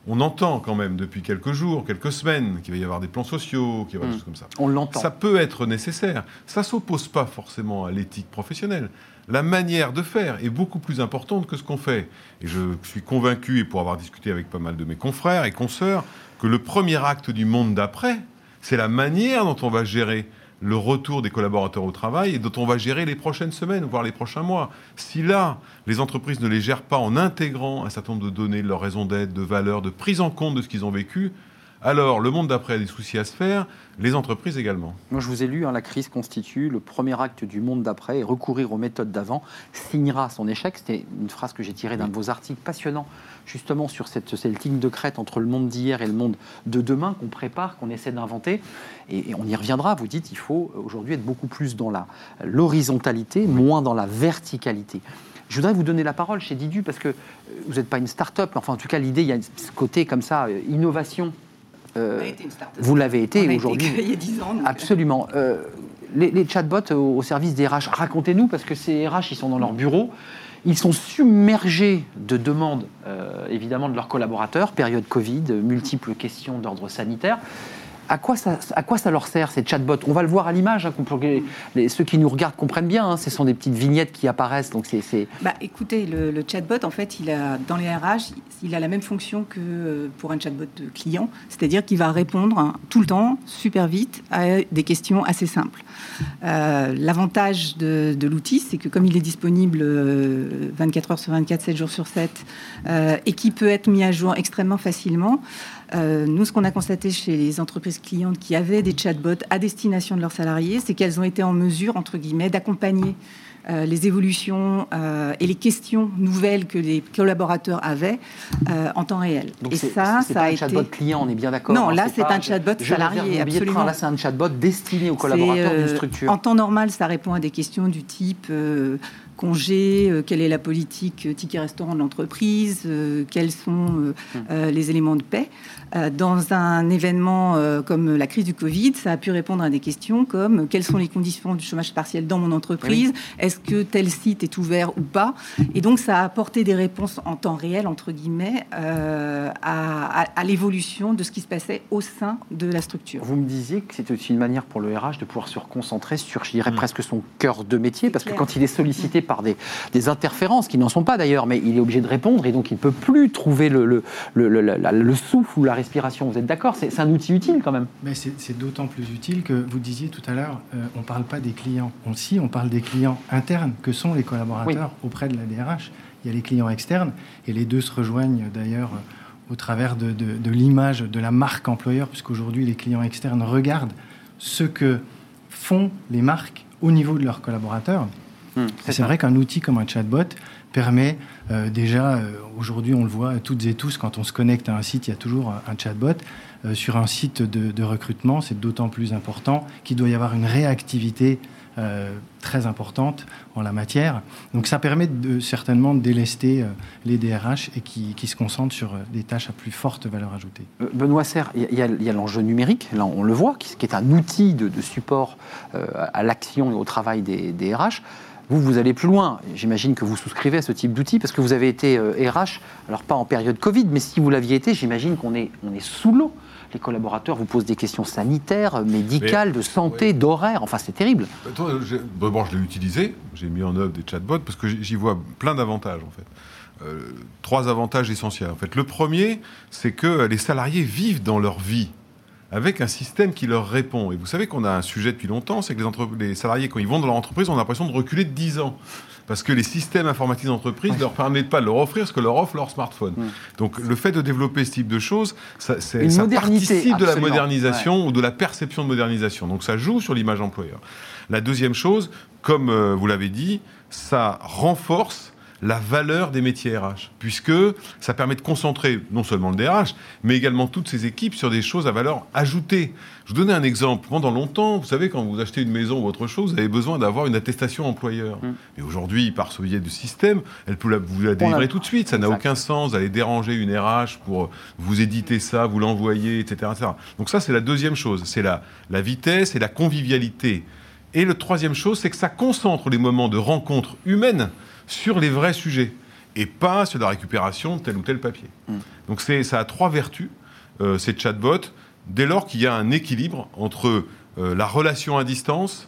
on entend quand même depuis quelques jours, quelques semaines, qu'il va y avoir des plans sociaux, qu'il va y avoir des hmm. choses comme ça. On l'entend. Ça peut être nécessaire. Ça s'oppose pas forcément à l'éthique professionnelle la manière de faire est beaucoup plus importante que ce qu'on fait. Et je suis convaincu, et pour avoir discuté avec pas mal de mes confrères et consoeurs, que le premier acte du monde d'après, c'est la manière dont on va gérer le retour des collaborateurs au travail et dont on va gérer les prochaines semaines, voire les prochains mois. Si là, les entreprises ne les gèrent pas en intégrant un certain nombre de données, de leur raison d'être, de valeurs, de prise en compte de ce qu'ils ont vécu, alors, le monde d'après a des soucis à se faire, les entreprises également. Moi, je vous ai lu, hein, la crise constitue le premier acte du monde d'après et recourir aux méthodes d'avant signera son échec. C'était une phrase que j'ai tirée d'un de vos articles passionnants, justement sur cette, cette, ligne de crête entre le monde d'hier et le monde de demain qu'on prépare, qu'on essaie d'inventer. Et, on y reviendra. Vous dites, il faut aujourd'hui être beaucoup plus dans l'horizontalité, moins dans la verticalité. Je voudrais vous donner la parole chez Didu parce que vous n'êtes pas une start-up, enfin en tout cas l'idée, il y a ce côté comme ça, euh, innovation euh, vous l'avez été aujourd'hui. Il y a 10 ans. Absolument. Euh, les, les chatbots au, au service des RH, racontez-nous, parce que ces RH, ils sont dans leur bureau, ils sont submergés de demandes, euh, évidemment, de leurs collaborateurs, période Covid, multiples questions d'ordre sanitaire. À quoi, ça, à quoi ça leur sert ces chatbots? On va le voir à l'image, hein, pour que les- les- ceux qui nous regardent comprennent bien. hein, ce sont des petites vignettes qui apparaissent, donc c'est- Bah, écoutez, le, chatbot, en fait, il a, dans les RH, il a la même fonction que euh, pour un chatbot de client, c'est-à-dire qu'il va répondre hein, tout le temps, super vite, à des questions assez simples. Euh, L'avantage de, l'outil, c'est que comme il est disponible euh, 24 heures sur 24, 7 jours sur 7, euh, et qui peut être mis à jour extrêmement facilement, euh, nous, ce qu'on a constaté chez les entreprises clientes qui avaient des chatbots à destination de leurs salariés, c'est qu'elles ont été en mesure, entre guillemets, d'accompagner euh, les évolutions euh, et les questions nouvelles que les collaborateurs avaient euh, en temps réel. Donc et ça, ça pas a un été chatbot client, on est bien d'accord. Non, hein, là, c'est un chatbot je salarié, de train. absolument. Là, c'est un chatbot destiné aux collaborateurs d'une structure. En temps normal, ça répond à des questions du type congé, euh, quelle est la politique euh, ticket restaurant de l'entreprise, euh, quels sont euh, les éléments de paix. Euh, dans un événement euh, comme la crise du Covid, ça a pu répondre à des questions comme euh, quelles sont les conditions du chômage partiel dans mon entreprise, est-ce que tel site est ouvert ou pas? Et donc, ça a apporté des réponses en temps réel, entre guillemets, euh, à, à- à l'évolution de ce qui se passait au sein de la structure. Vous me disiez que c'était aussi une manière pour le RH de pouvoir se reconcentrer sur, je dirais, Mm. presque son cœur de métier, parce que quand il est sollicité par des, des interférences, qui n'en sont pas d'ailleurs, mais il est obligé de répondre, et donc il ne peut plus trouver le, le, le, le- la- le souffle ou la respiration. Vous êtes d'accord C'est un outil utile quand même. Mais c'est d'autant plus utile que vous disiez tout à l'heure, euh, on ne parle pas des clients. On, si, on parle des clients internes, que sont les collaborateurs auprès de la DRH. Il y a les clients externes, et les deux se rejoignent d'ailleurs euh, au travers de, de- de l'image de la marque employeur, puisqu'aujourd'hui, les clients externes regardent ce que font les marques au niveau de leurs collaborateurs. Et c'est vrai qu'un outil comme un chatbot permet déjà, euh, aujourd'hui on le voit toutes et tous, quand on se connecte à un site, il y a toujours un, chatbot. Euh, sur un site de, recrutement, c'est d'autant plus important qu'il doit y avoir une réactivité euh, très importante en la matière. Donc ça permet de, certainement de délester euh, les DRH et qui, se concentrent sur euh, des tâches à plus forte valeur ajoutée. Euh, Benoît Serre, il y a- l'enjeu numérique, là on le voit, qui, est un outil de, support euh, à l'action et au travail des, des RH. Vous, vous allez plus loin. J'imagine que vous souscrivez à ce type d'outil parce que vous avez été euh, RH, alors pas en période Covid, mais si vous l'aviez été, j'imagine qu'on est, on est sous l'eau. Les collaborateurs vous posent des questions sanitaires, médicales, de santé, ouais. d'horaire. Enfin, c'est terrible. J'ai- D'abord, je l'ai utilisé, j'ai mis en œuvre des chatbots parce que j'y j'y vois plein d'avantages en fait. Euh, trois avantages essentiels. En fait, le premier, c'est que les salariés vivent dans leur vie avec un système qui leur répond. Et vous savez qu'on a un sujet depuis longtemps, c'est que les, entre- les salariés, quand ils vont dans leur entreprise, ont l'impression de reculer de 10 ans. Parce que les systèmes informatiques d'entreprise ne leur permettent pas de leur offrir ce que leur offre leur smartphone. Donc le fait de développer ce type de choses, ça, ça participe de la modernisation ou de la perception de modernisation. Donc ça joue sur l'image employeur. La deuxième chose, comme euh, vous l'avez dit, ça renforce la valeur des métiers RH, puisque ça permet de concentrer non seulement le DRH, mais également toutes ces équipes sur des choses à valeur ajoutée. Je vous donner un exemple. Pendant longtemps, vous savez, quand vous achetez une maison ou autre chose, vous avez besoin d'avoir une attestation employeur. Mm. Mais aujourd'hui, par ce biais de système, elle peut la- vous la délivrer tout de suite. Ça n'a aucun sens d'aller déranger une RH pour vous éditer ça, vous l'envoyer, etc., etc. Donc ça, c'est la deuxième chose. C'est la, la vitesse et la convivialité. Et le troisième chose, c'est que ça concentre les moments de rencontre humaine sur les vrais sujets et pas sur la récupération de tel ou tel papier. Mm. Donc c'est, ça a trois vertus, euh, ces chatbots, dès lors qu'il y a un équilibre entre euh, la relation à distance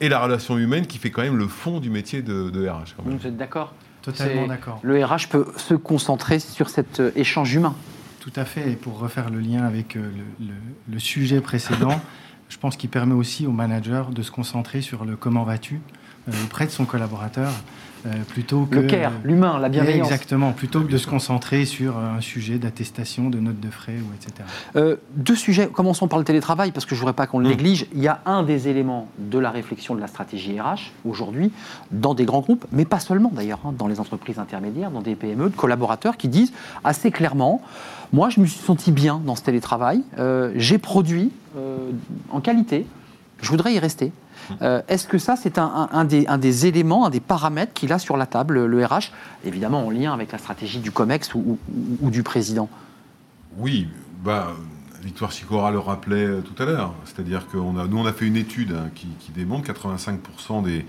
et la relation humaine qui fait quand même le fond du métier de, de RH. quand même. Vous êtes d'accord? Totalement d'accord. Le RH peut se concentrer sur cet euh, échange humain. Tout à fait. Et pour refaire le lien avec euh, le, le- le sujet précédent, je pense qu'il permet aussi au manager de se concentrer sur le comment vas-tu euh, auprès de son collaborateur plutôt que Le care, l'humain, la bienveillance. Exactement, plutôt que de se concentrer sur euh, un sujet d'attestation, de notes de frais ou etc. Euh, deux sujets. Commençons par le télétravail, parce que je ne voudrais pas qu'on le Mm. néglige. Il y a un des éléments de la réflexion de la stratégie RH aujourd'hui, dans des grands groupes, mais pas seulement d'ailleurs, hein, dans les entreprises intermédiaires, dans des PME, de collaborateurs qui disent assez clairement Moi, je me suis senti bien dans ce télétravail, euh, j'ai produit euh, en qualité, je voudrais y rester. Euh, Est-ce que ça, c'est un, des, éléments, un des paramètres qu'il a sur la table, le RH, évidemment en lien avec la stratégie du COMEX ou- du président Oui, bah, Victoire Sicora le rappelait euh, tout à l'heure. C'est-à-dire que nous, on a fait une étude hein, qui, démontre 85% des,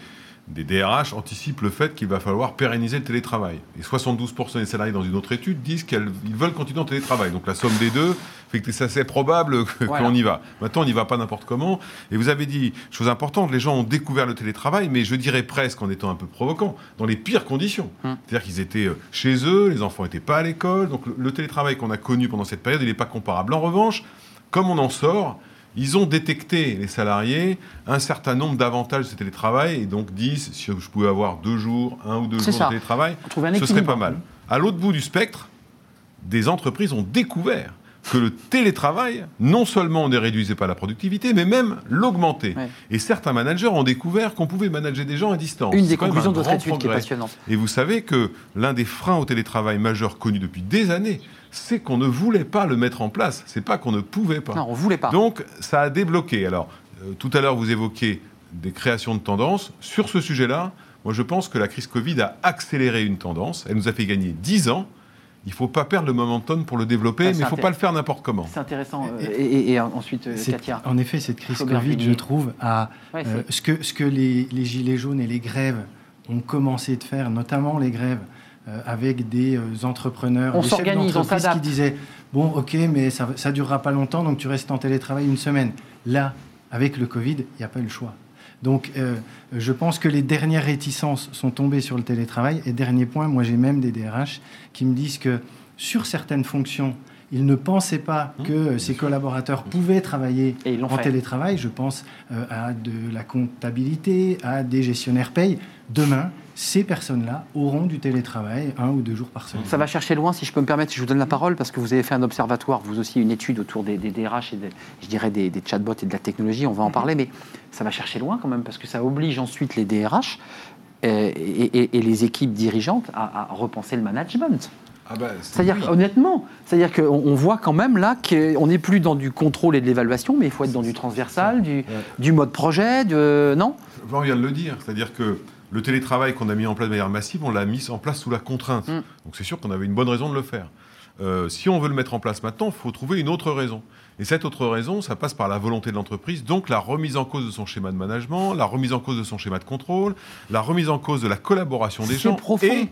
des DRH anticipent le fait qu'il va falloir pérenniser le télétravail. Et 72% des salariés dans une autre étude disent qu'ils veulent continuer en télétravail. Donc la somme des deux fait que c'est assez probable qu'on y va. Maintenant, on n'y va pas n'importe comment. Et vous avez dit, chose importante, les gens ont découvert le télétravail, mais je dirais presque, en étant un peu provocant, dans les pires conditions. Hum. C'est-à-dire qu'ils étaient euh, chez eux, les enfants n'étaient pas à l'école. Donc le, le télétravail qu'on a connu pendant cette période, il n'est pas comparable. En revanche, comme on en sort, ils ont détecté, les salariés, un certain nombre d'avantages de télétravail et donc disent si je pouvais avoir deux jours, un ou deux jours de télétravail, ce serait pas mal. À l'autre bout du spectre, des entreprises ont découvert que le télétravail, non seulement ne réduisait pas la productivité, mais même l'augmentait. Et certains managers ont découvert qu'on pouvait manager des gens à distance. Une des conclusions de votre étude qui est passionnante. Et vous savez que l'un des freins au télétravail majeur connus depuis des années, c'est qu'on ne voulait pas le mettre en place. C'est pas qu'on ne pouvait pas. Non, on voulait pas. Donc, ça a débloqué. Alors, euh, tout à l'heure, vous évoquiez des créations de tendances. Sur ce sujet-là, moi, je pense que la crise Covid a accéléré une tendance. Elle nous a fait gagner 10 ans. Il ne faut pas perdre le momentum pour le développer, ah, mais il ne faut pas le faire n'importe comment. C'est intéressant. Euh, et, ensuite, euh, Katia. En effet, cette crise Covid, je trouve, a, ce que, ce que les, les, Gilets jaunes et les grèves ont commencé de faire, notamment les grèves, euh, avec des euh, entrepreneurs, on des chefs d'entreprise qui disaient bon, ok, mais ça, ça durera pas longtemps, donc tu restes en télétravail une semaine. Là, avec le Covid, il n'y a pas eu le choix. Donc, euh, je pense que les dernières réticences sont tombées sur le télétravail. Et dernier point, moi j'ai même des DRH qui me disent que sur certaines fonctions, ils ne pensaient pas mmh. que ces collaborateurs pouvaient travailler en télétravail. Je pense à de la comptabilité, à des gestionnaires paye. Demain, ces personnes-là auront du télétravail un ou deux jours par semaine. Ça va chercher loin, si je peux me permettre, si je vous donne la parole, parce que vous avez fait un observatoire, vous aussi, une étude autour des, DRH et je dirais des, chatbots et de la technologie, on va en mhm. parler, mais ça va chercher loin quand même, parce que ça oblige ensuite les DRH euh, et, les équipes dirigeantes à, repenser le management. Ah bah, c'est-à-dire, honnêtement, c'est-à-dire qu'on voit quand même là qu'on n'est plus dans du contrôle et de l'évaluation, mais il faut être dans du transversal, du, du mode projet, de... non? On vient de le dire, c'est-à-dire que le télétravail qu'on a mis en place de manière massive, on l'a mis en place sous la contrainte. Mm. Donc c'est sûr qu'on avait une bonne raison de le faire. Euh, si on veut le mettre en place maintenant, il faut trouver une autre raison. Et cette autre raison, ça passe par la volonté de l'entreprise, donc la remise en cause de son schéma de management, la remise en cause de son schéma de contrôle, la remise en cause de la collaboration des gens et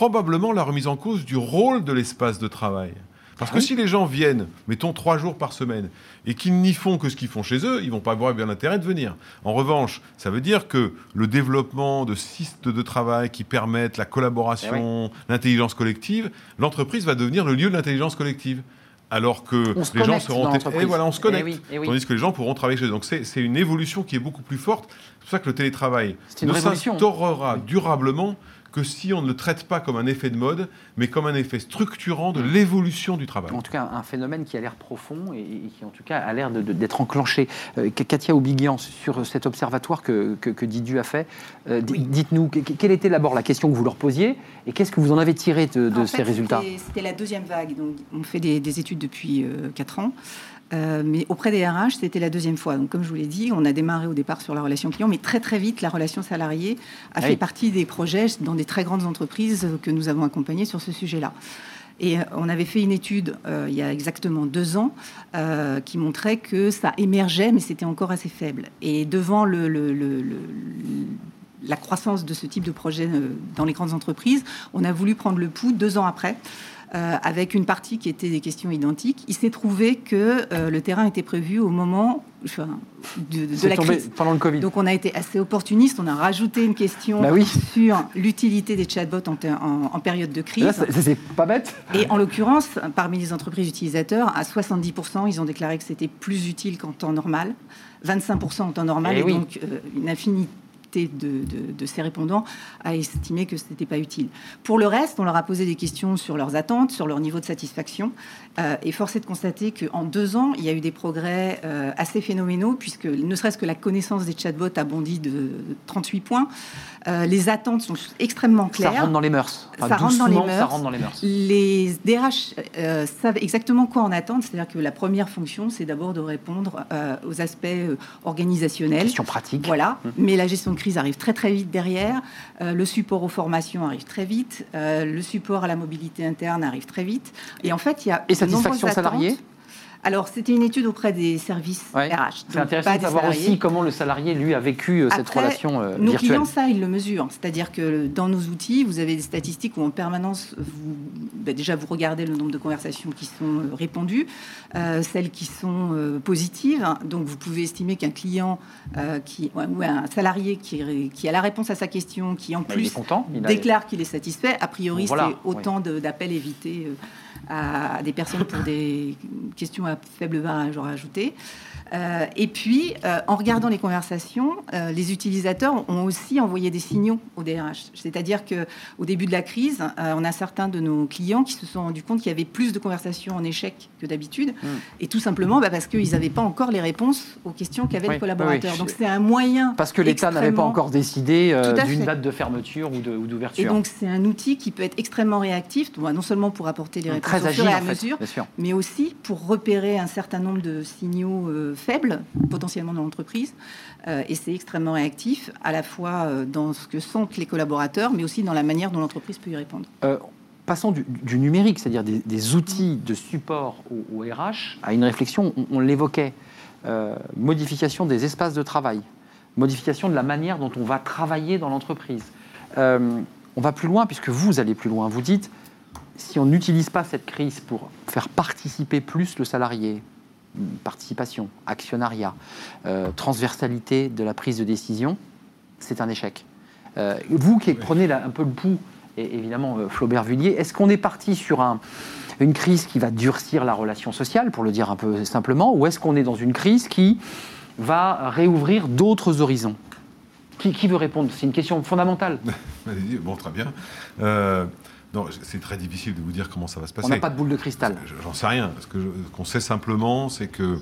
probablement la remise en cause du rôle de l'espace de travail. Parce que si les gens viennent, mettons trois jours par semaine, et qu'ils n'y font que ce qu'ils font chez eux, ils vont pas avoir bien intérêt de venir. En revanche, ça veut dire que le développement de systèmes de travail qui permettent la collaboration, eh l'intelligence collective, l'entreprise va devenir le lieu de l'intelligence collective. Alors que les gens seront et voilà on se connecte. Eh eh tandis que les gens pourront travailler chez eux. Donc c'est une évolution qui est beaucoup plus forte. C'est pour ça que le télétravail ne s'instaurera durablement que si on ne le traite pas comme un effet de mode, mais comme un effet structurant de l'évolution du travail. En tout cas, un phénomène qui a l'air profond et, qui, en tout cas, a l'air d'être enclenché. Euh, Katia Aubiguian, sur cet observatoire que, que, Didu a fait, euh, dites-nous, quelle était d'abord la question que vous leur posiez et qu'est-ce que vous en avez tiré de, ces résultats? C'était la deuxième vague. Donc, on fait des, études depuis euh, 4 ans. Euh, mais auprès des RH, c'était la deuxième fois. Donc, comme je vous l'ai dit, on a démarré au départ sur la relation client, mais très très vite, la relation salarié a fait partie des projets dans des très grandes entreprises que nous avons accompagnées sur ce sujet-là. Et euh, on avait fait une étude euh, il y a exactement deux ans qui montrait que ça émergeait, mais c'était encore assez faible. Et devant le, la croissance de ce type de projet dans les grandes entreprises, on a voulu prendre le pouls deux ans après euh, avec une partie qui était des questions identiques. Il s'est trouvé que euh, le terrain était prévu au moment de, la crise. Pendant le Covid. Donc on a été assez opportuniste, on a rajouté une question bah sur l'utilité des chatbots en, période de crise. C'est pas bête. Et en l'occurrence, parmi les entreprises utilisateurs, à 70%, ils ont déclaré que c'était plus utile qu'en temps normal. 25% en temps normal, eh et, donc euh, une infinité de, ces répondants a estimé que ce n'était pas utile. Pour le reste, on leur a posé des questions sur leurs attentes, sur leur niveau de satisfaction. Euh, et force est de constater qu'en deux ans, il y a eu des progrès euh, assez phénoménaux, puisque ne serait-ce que la connaissance des chatbots a bondi de 38 points. Euh, les attentes sont extrêmement claires. Ça rentre dans les mœurs. ça, rentre dans les mœurs. ça rentre dans les mœurs. Les DRH savent exactement quoi en attendre. C'est-à-dire que la première fonction, c'est d'abord de répondre aux aspects organisationnels. Question pratique. Voilà. Mmh. Mais la gestion de crise arrive très très vite derrière. le support aux formations arrive très vite. le support à la mobilité interne arrive très vite. Et en fait, il y a satisfaction salariée? Alors, c'était une étude auprès des services Ouais. RH. C'est intéressant de savoir salariés. aussi comment le salarié, lui, a vécu euh, cette relation euh, Nos virtuelle. clients, ça, ils le mesurent. C'est-à-dire que dans nos outils, vous avez des statistiques où en permanence, vous, bah, déjà, vous regardez le nombre de conversations qui sont euh, répondues, euh, celles qui sont euh, positives. Donc, vous pouvez estimer qu'un client euh, qui, ouais, ou un salarié qui, qui a la réponse à sa question, qui en Bah, il plus content. il a- déclare qu'il est satisfait, a priori, Bon, voilà, c'est autant d'appels évités euh, à des personnes pour des questions à faible valeur ajoutée. Euh, et puis, euh, en regardant les conversations, euh, les utilisateurs ont aussi envoyé des signaux au DRH. C'est-à-dire que au début de la crise, euh, on a certains de nos clients qui se sont rendus compte qu'il y avait plus de conversations en échec que d'habitude, Hmm. et tout simplement bah, parce qu'ils n'avaient pas encore les réponses aux questions qu'avaient Oui, les collaborateurs. oui. Donc c'est un moyen. Parce que l'État n'avait pas encore décidé d'une date de fermeture ou ou Et d'ouverture. donc c'est un outil qui peut être extrêmement réactif, bon, non seulement pour apporter les réponses Très au agile, fur et à fait, mesure, mais aussi pour repérer un certain nombre de signaux euh, faibles potentiellement dans l'entreprise. Euh, et c'est extrêmement réactif, à la fois euh, dans ce que sentent les collaborateurs, mais aussi dans la manière dont l'entreprise peut y répondre. Euh, passons du, du numérique, c'est-à-dire des, des outils de support au, au RH, à une réflexion, on, on l'évoquait, modification des espaces de travail, modification de la manière dont on va travailler dans l'entreprise. On va plus loin, puisque vous allez plus loin. Vous dites, si on n'utilise pas cette crise pour faire participer plus le salarié, participation, actionnariat, euh, transversalité de la prise de décision, c'est un échec. Euh, vous qui prenez là un peu le pouls, et évidemment euh, Flaubert Vullier, est-ce qu'on est parti sur un- une crise qui va durcir la relation sociale, pour le dire un peu simplement, ou est-ce qu'on est dans une crise qui va réouvrir d'autres horizons? Qui, qui veut répondre? C'est une question fondamentale. Bon, très bien. Non, c'est très difficile de vous dire comment ça va se passer. On n'a pas de boule de cristal. J'en sais rien. Ce qu'on sait simplement, c'est que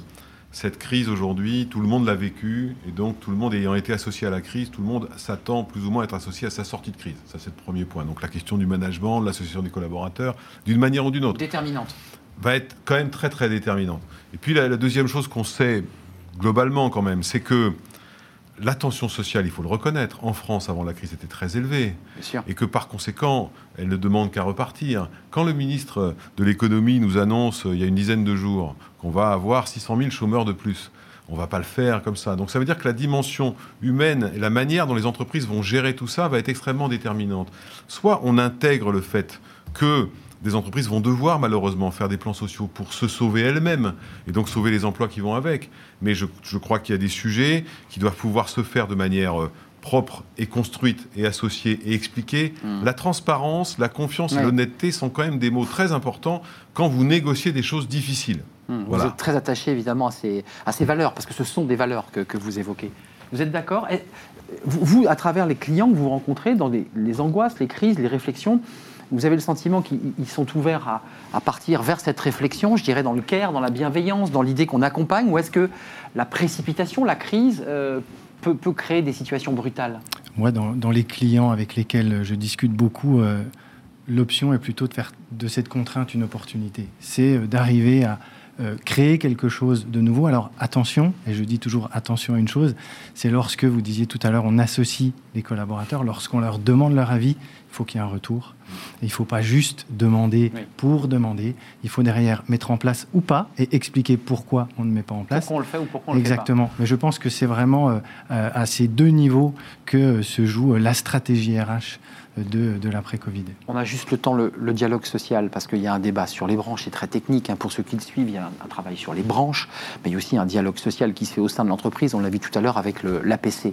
cette crise aujourd'hui, tout le monde l'a vécue, et donc tout le monde ayant été associé à la crise, tout le monde s'attend plus ou moins à être associé à sa sortie de crise. Ça, c'est le premier point. Donc la question du management, de l'association des collaborateurs, d'une manière ou d'une autre, Déterminante. va être quand même très très déterminante. Et puis la, la deuxième chose qu'on sait globalement quand même, c'est que la tension sociale, il faut le reconnaître, en France avant la crise était très élevée et que par conséquent, elle ne demande qu'à repartir. Quand le ministre de l'économie nous annonce, euh, il y a une dizaine de jours, qu'on va avoir 600 000 chômeurs de plus, on ne va pas le faire comme ça. Donc ça veut dire que la dimension humaine et la manière dont les entreprises vont gérer tout ça va être extrêmement déterminante. Soit on intègre le fait que des entreprises vont devoir malheureusement faire des plans sociaux pour se sauver elles-mêmes et donc sauver les emplois qui vont avec. Mais je, je crois qu'il y a des sujets qui doivent pouvoir se faire de manière euh, propre et construite et associée et expliquée. Mm. La transparence, la confiance Ouais. et l'honnêteté sont quand même des mots très importants quand vous négociez des choses difficiles. Hum, Vous êtes très attaché évidemment à ces, à ces valeurs, parce que ce sont des valeurs que, que vous évoquez. Vous êtes d'accord? Vous, vous, à travers les clients que vous rencontrez, dans les, les angoisses, les crises, les réflexions, vous avez le sentiment qu'ils ils sont ouverts à, partir vers cette réflexion, je dirais dans le care, dans la bienveillance, dans l'idée qu'on accompagne, ou est-ce que la précipitation, la crise euh, peut, créer des situations brutales? Moi, dans, les clients avec lesquels je discute beaucoup, euh, l'option est plutôt de faire de cette contrainte une opportunité. C'est euh, d'arriver à créer quelque chose de nouveau. Alors attention, et je dis toujours attention à une chose, c'est lorsque vous disiez tout à l'heure, on associe les collaborateurs, lorsqu'on leur demande leur avis, faut qu'il y ait un retour. Et il ne faut pas juste demander Oui. pour demander, il faut derrière mettre en place ou pas et expliquer pourquoi on ne met pas en place. Pourquoi on le fait ou pourquoi on le fait pas Exactement. Mais je pense que c'est vraiment euh, euh, à ces deux niveaux que euh, se joue la stratégie RH de, de l'après-Covid. On a juste le temps, le, le dialogue social, parce qu'il y a un débat sur les branches, c'est très technique. hein, pour ceux qui le suivent, il y a un, un travail sur les branches, mais il y a aussi un dialogue social qui se fait au sein de l'entreprise. On l'a vu tout à l'heure avec l'APC.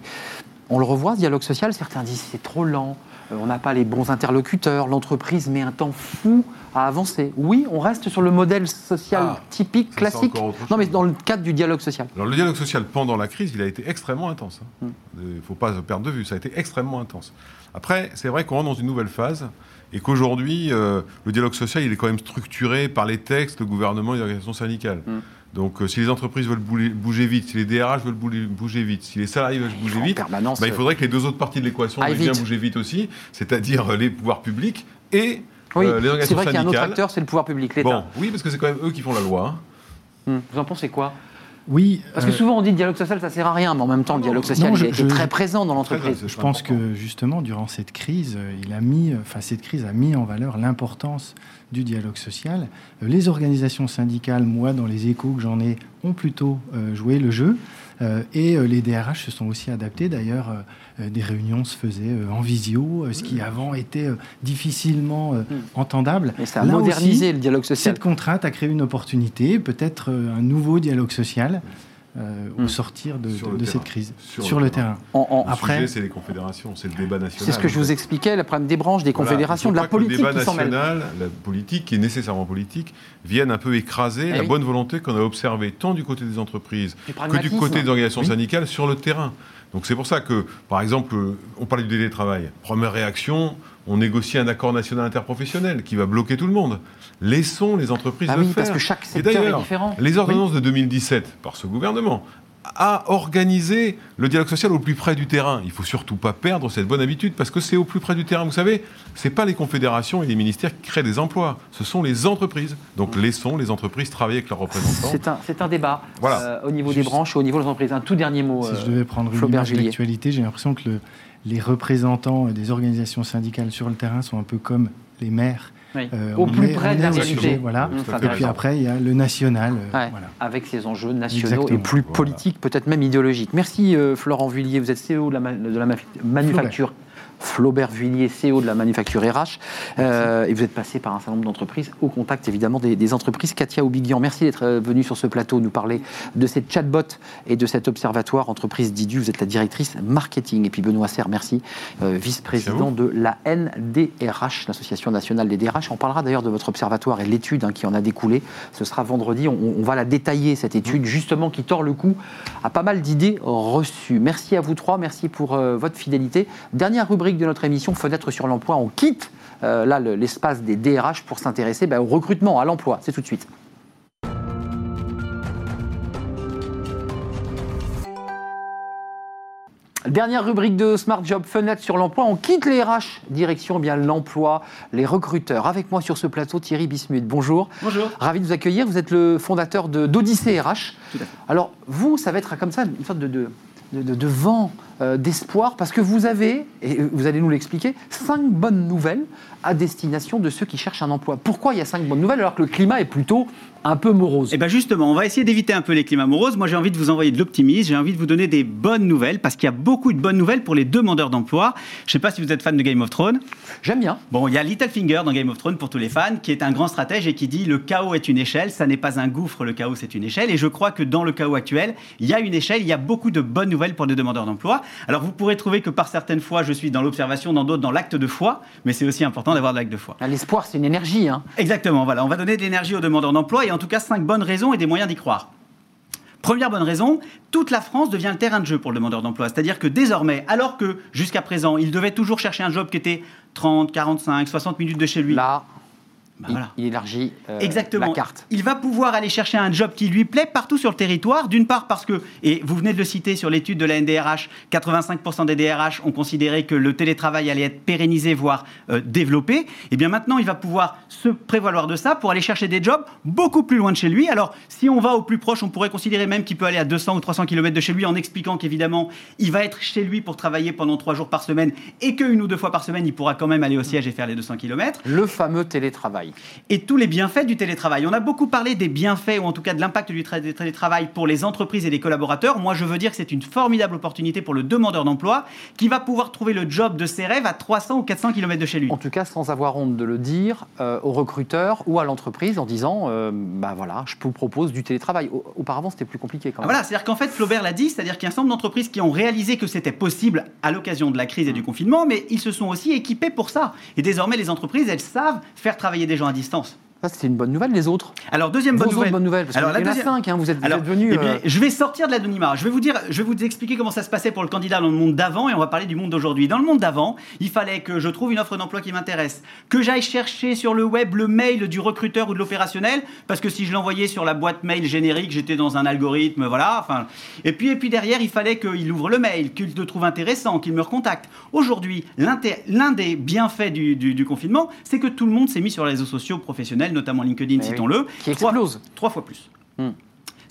On le revoit, ce dialogue social. Certains disent c'est trop lent, euh, on n'a pas les bons interlocuteurs, l'entreprise met un temps fou à avancer. Oui, on reste sur le modèle social Ah, typique, classique. Non, mais dans le cadre du dialogue social. Alors le dialogue social pendant la crise, il a été extrêmement intense. Mm. Il ne faut pas perdre de vue, ça a été extrêmement intense. Après, c'est vrai qu'on rentre dans une nouvelle phase et qu'aujourd'hui, euh, le dialogue social, il est quand même structuré par les textes, le gouvernement et les organisations syndicales. Mm. Donc euh, si les entreprises veulent bouger, bouger vite, si les DRH veulent bouger, vite, si les salariés veulent bouger vite, permanence. bah, il faudrait que les deux autres parties de l'équation Aille aillent bien bouger vite aussi, c'est-à-dire euh, les pouvoirs publics et oui, euh, les c'est organisations vrai qu'il y a un autre syndicales. acteur, c'est le pouvoir public, l'État. Bon, oui, parce que c'est quand même eux qui font la loi. hein. Hum, Vous en pensez quoi? Oui. Parce que euh, souvent on dit dialogue social, ça sert à rien, mais en même temps, le dialogue social, non, il je- a été je- très présent dans l'entreprise. Je pense que justement, durant cette crise, euh, il a mis, euh, enfin, cette crise a mis en valeur l'importance du dialogue social. Les organisations syndicales, moi, dans les échos que j'en ai, ont plutôt joué le jeu. Et les DRH se sont aussi adaptés. D'ailleurs, des réunions se faisaient euh, en visio, euh, ce qui avant était euh, difficilement euh, entendable. Et ça a Là modernisé aussi, le dialogue social. Cette contrainte a créé une opportunité, peut-être euh, un nouveau dialogue social euh, Hmm. au sortir de, de- de cette crise, Sur sur, le le terrain. terrain. En- en- Le Après- sujet, c'est les confédérations, c'est le débat national. C'est ce que je vous expliquais, le problème des branches, des Voilà, confédérations, de la politique Le débat qui national, la politique, qui est nécessairement politique, vienne un peu écraser Eh la oui. bonne volonté qu'on a observée tant du côté des entreprises Du que du côté des organisations Oui. syndicales sur le terrain. Donc c'est pour ça que, par exemple, on parlait du télétravail. Première réaction, on négocie un accord national interprofessionnel qui va bloquer tout le monde. Laissons les entreprises Ah le oui, faire. parce que chaque Et secteur est d'ailleurs, différent. les ordonnances de 2017 par ce gouvernement a organisé le dialogue social au plus près du terrain. Il faut surtout pas perdre cette bonne habitude parce que c'est au plus près du terrain. Vous savez, c'est pas les confédérations et les ministères qui créent des emplois, ce sont les entreprises. Donc laissons les entreprises travailler avec leurs représentants. C'est un, c'est un débat Voilà. euh, au niveau des branches au niveau des entreprises. Un tout dernier mot. Si euh, je devais prendre une Flaubert image d'actualité, j'ai l'impression que le- les représentants des organisations syndicales sur le terrain sont un peu comme les maires. oui. Euh, au on plus est- près de la réalité. sujet, voilà. Mmh. Et puis après, il y a le national. euh, Ouais, voilà. avec ses enjeux nationaux Exactement. et plus Voilà. politiques, peut-être même idéologiques. Merci euh, Florent Vullier, vous êtes CEO de la, ma- de la ma- manufacture. Flaubert Vullier, CEO de la manufacture RH, Euh, et vous êtes passé par un certain nombre d'entreprises, au contact évidemment des, des entreprises. Katia Aubiguian, merci d'être euh, venue sur ce plateau nous parler de cette chatbot et de cet observatoire entreprise d'IDU. Vous êtes la directrice marketing. Et puis Benoît Serre, merci, euh, vice-président de la NDRH, l'Association nationale des DRH. On parlera d'ailleurs de votre observatoire et l'étude hein, qui en a découlé. Ce sera vendredi. On, on va la détailler, cette étude, justement, qui tord le cou à pas mal d'idées reçues. Merci à vous trois. Merci pour euh, votre fidélité. Dernière rubrique de notre émission, Fenêtre sur l'emploi. On quitte euh, là le- l'espace des DRH pour s'intéresser ben, au recrutement, à l'emploi. C'est tout de suite. Dernière rubrique de Smart Job, fenêtre sur l'emploi. On quitte les RH, direction eh bien l'emploi, les recruteurs. Avec moi sur ce plateau, Thierry Bismuth. Bonjour. Bonjour. Ravi de vous accueillir. Vous êtes le fondateur d'Odyssée RH. Tout à fait. Alors, vous, ça va être comme ça, une sorte de, de, de- de- de vent euh, d'espoir, parce que vous avez, et vous allez nous l'expliquer, cinq bonnes nouvelles à destination de ceux qui cherchent un emploi. Pourquoi il y a cinq bonnes nouvelles alors que le climat est plutôt un peu morose? Et bien justement, on va essayer d'éviter un peu les climats moroses. Moi, j'ai envie de vous envoyer de l'optimisme, j'ai envie de vous donner des bonnes nouvelles, parce qu'il y a beaucoup de bonnes nouvelles pour les demandeurs d'emploi. Je ne sais pas si vous êtes fan de Game of Thrones. J'aime bien. Bon, il y a Littlefinger dans Game of Thrones pour tous les fans, qui est un grand stratège et qui dit le chaos est une échelle, ça n'est pas un gouffre, le chaos c'est une échelle. Et je crois que dans le chaos actuel, il y a une échelle, il y a beaucoup de bonnes nouvelles pour les demandeurs d'emploi. Alors vous pourrez trouver que par certaines fois, je suis dans l'observation, dans d'autres, dans l'acte de foi, mais c'est aussi important d'avoir de l'acte de foi. Ah, L'espoir, c'est une énergie. Hein. Exactement, voilà. On va donner de l'énergie aux demandeurs d'emploi et en tout cas cinq bonnes raisons et des moyens d'y croire. Première bonne raison, toute la France devient le terrain de jeu pour le demandeur d'emploi. C'est-à-dire que désormais, alors que jusqu'à présent, il devait toujours chercher un job qui était 30, 45, 60 minutes de chez lui. Là, Bah il- voilà. il, élargit euh, Exactement. la carte. Il va pouvoir aller chercher un job qui lui plaît partout sur le territoire. D'une part parce que, et vous venez de le citer sur l'étude de la NDRH, 85% des DRH ont considéré que le télétravail allait être pérennisé, voire euh, développé. Et bien maintenant, il va pouvoir se prévaloir de ça pour aller chercher des jobs beaucoup plus loin de chez lui. Alors, si on va au plus proche, on pourrait considérer même qu'il peut aller à 200 ou 300 km de chez lui en expliquant qu'évidemment, il va être chez lui pour travailler pendant trois jours par semaine et qu'une ou deux fois par semaine, il pourra quand même aller au siège et faire les 200 km Le fameux télétravail. Et tous les bienfaits du télétravail. On a beaucoup parlé des bienfaits, ou en tout cas de l'impact du tra- du télétravail pour les entreprises et les collaborateurs. Moi, je veux dire que c'est une formidable opportunité pour le demandeur d'emploi qui va pouvoir trouver le job de ses rêves à 300 ou 400 km de chez lui. En tout cas, sans avoir honte de le dire euh, au recruteur ou à l'entreprise en disant euh, bah voilà, je vous propose du télétravail. Au- Auparavant, c'était plus compliqué quand Ah, même. Voilà, c'est-à-dire qu'en fait, Flaubert l'a dit, c'est-à-dire qu'il y a un certain nombre d'entreprises qui ont réalisé que c'était possible à l'occasion de la crise et du confinement, mais ils se sont aussi équipés pour ça. Et désormais, les entreprises, elles savent faire travailler des gens à distance. Ça, c'était une bonne nouvelle, les autres. Alors, deuxième bonne Vos nouvelle. parce Alors, la deuxième- hein, vous êtes, vous Alors, êtes venus... eh bien, euh, je vais sortir de l'anonymat. Je vais vous dire, je vais vous expliquer comment ça se passait pour le candidat dans le monde d'avant et on va parler du monde d'aujourd'hui. Dans le monde d'avant, il fallait que je trouve une offre d'emploi qui m'intéresse, que j'aille chercher sur le web le mail du recruteur ou de l'opérationnel, parce que si je l'envoyais sur la boîte mail générique, j'étais dans un algorithme, voilà. Enfin, et puis, et puis derrière, il fallait qu'il ouvre le mail, qu'il le trouve intéressant, qu'il me recontacte. Aujourd'hui, l'un des bienfaits du, du- du confinement, c'est que tout le monde s'est mis sur les réseaux sociaux professionnels, notamment LinkedIn, oui. citons-le. Qui Trois- explose. Trois fois plus. Hmm.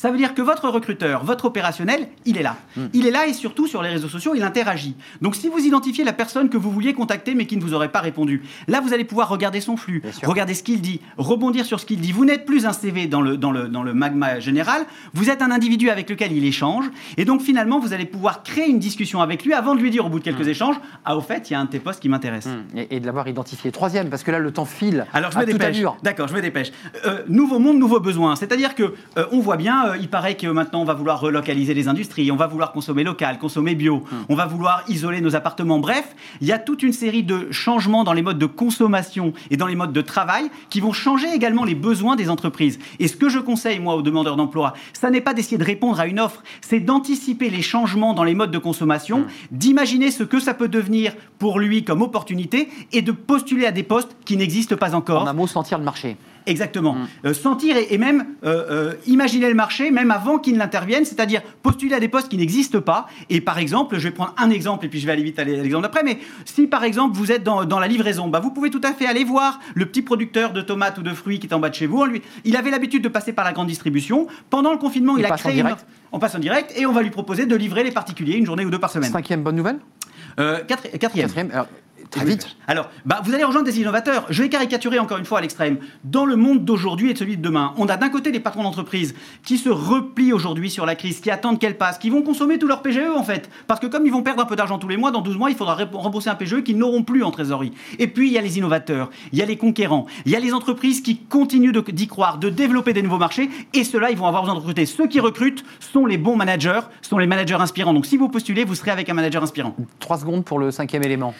Ça veut dire que votre recruteur, votre opérationnel, il est là. Hmm. Il est là et surtout sur les réseaux sociaux, il interagit. Donc si vous identifiez la personne que vous vouliez contacter mais qui ne vous aurait pas répondu, là vous allez pouvoir regarder son flux, regarder ce qu'il dit, rebondir sur ce qu'il dit. Vous n'êtes plus un CV dans le, dans, le, dans le magma général, vous êtes un individu avec lequel il échange et donc finalement vous allez pouvoir créer une discussion avec lui avant de lui dire au bout de quelques échanges Ah, au fait, il y a un de tes postes qui m'intéresse. Hum, Et, et de l'avoir identifié. Troisième, parce que là, le temps file Alors je à me dépêche. D'accord, je me dépêche. Euh, nouveau monde, nouveaux besoins. C'est-à-dire que euh, on voit bien, euh, il paraît que maintenant on va vouloir relocaliser les industries, on va vouloir consommer local, consommer bio, on va vouloir isoler nos appartements. Bref, il y a toute une série de changements dans les modes de consommation et dans les modes de travail qui vont changer également les besoins des entreprises. Et ce que je conseille moi aux demandeurs d'emploi, ça n'est pas d'essayer de répondre à une offre, c'est d'anticiper les changements dans les modes de consommation, d'imaginer ce que ça peut devenir pour lui comme opportunité et de postuler à des postes qui n'existent pas encore. En un mot, sentir le marché. Exactement. Euh, sentir et, et même euh, euh, imaginer le marché, même avant qu'il n'intervienne, c'est-à-dire postuler à des postes qui n'existent pas. Et par exemple, je vais prendre un exemple et puis je vais aller vite à l'exemple d'après, mais si par exemple vous êtes dans, dans la livraison, bah, vous pouvez tout à fait aller voir le petit producteur de tomates ou de fruits qui est en bas de chez vous. Lui, il avait l'habitude de passer par la grande distribution. Pendant le confinement, Il il, a en créé une On passe en direct et on va lui proposer de livrer les particuliers une journée ou deux par semaine. Cinquième bonne nouvelle? Euh, quatrième. Quatrième, alors, très vite. Alors, bah, vous allez rejoindre des innovateurs. Je vais caricaturer encore une fois à l'extrême. Dans le monde d'aujourd'hui et de celui de demain, on a d'un côté les patrons d'entreprise qui se replient aujourd'hui sur la crise, qui attendent qu'elle passe, qui vont consommer tout leur PGE en fait. Parce que comme ils vont perdre un peu d'argent tous les mois, dans 12 mois, il faudra rembourser un PGE qu'ils n'auront plus en trésorerie. Et puis, il y a les innovateurs, il y a les conquérants, il y a les entreprises qui continuent d'y croire, de développer des nouveaux marchés. Et ceux-là, ils vont avoir besoin de recruter. Ceux qui recrutent sont les bons managers, sont les managers inspirants. Donc, si vous postulez, vous serez avec un manager inspirant. Trois secondes pour le cinquième élément.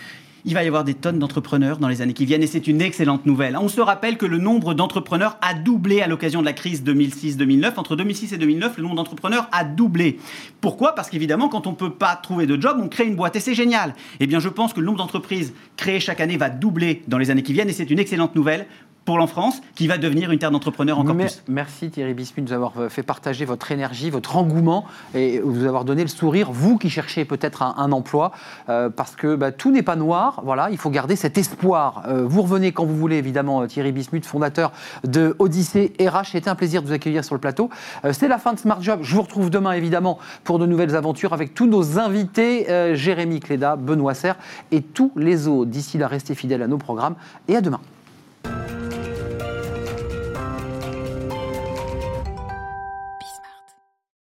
Il va y avoir des tonnes d'entrepreneurs dans les années qui viennent et c'est une excellente nouvelle. On se rappelle que le nombre d'entrepreneurs a doublé à l'occasion de la crise 2006-2009. Entre 2006 et 2009, le nombre d'entrepreneurs a doublé. Pourquoi? Parce qu'évidemment, quand on ne peut pas trouver de job, on crée une boîte et c'est génial. Eh bien, je pense que le nombre d'entreprises créées chaque année va doubler dans les années qui viennent et c'est une excellente nouvelle pour l'enfance qui va devenir une terre d'entrepreneurs encore plus. Merci Thierry Bismuth de nous avoir euh, fait partager votre énergie, votre engouement et de vous avoir donné le sourire, vous qui cherchez peut-être un, un emploi, euh, parce que bah, tout n'est pas noir, voilà, il faut garder cet espoir. Euh, vous revenez quand vous voulez, évidemment, Thierry Bismuth, fondateur de Odyssée RH, c'était un plaisir de vous accueillir sur le plateau. Euh, C'est la fin de Smart Job, je vous retrouve demain, évidemment, pour de nouvelles aventures avec tous nos invités, Jérémy Cléda, Benoît Serre et tous les autres. D'ici là, restez fidèles à nos programmes et à demain.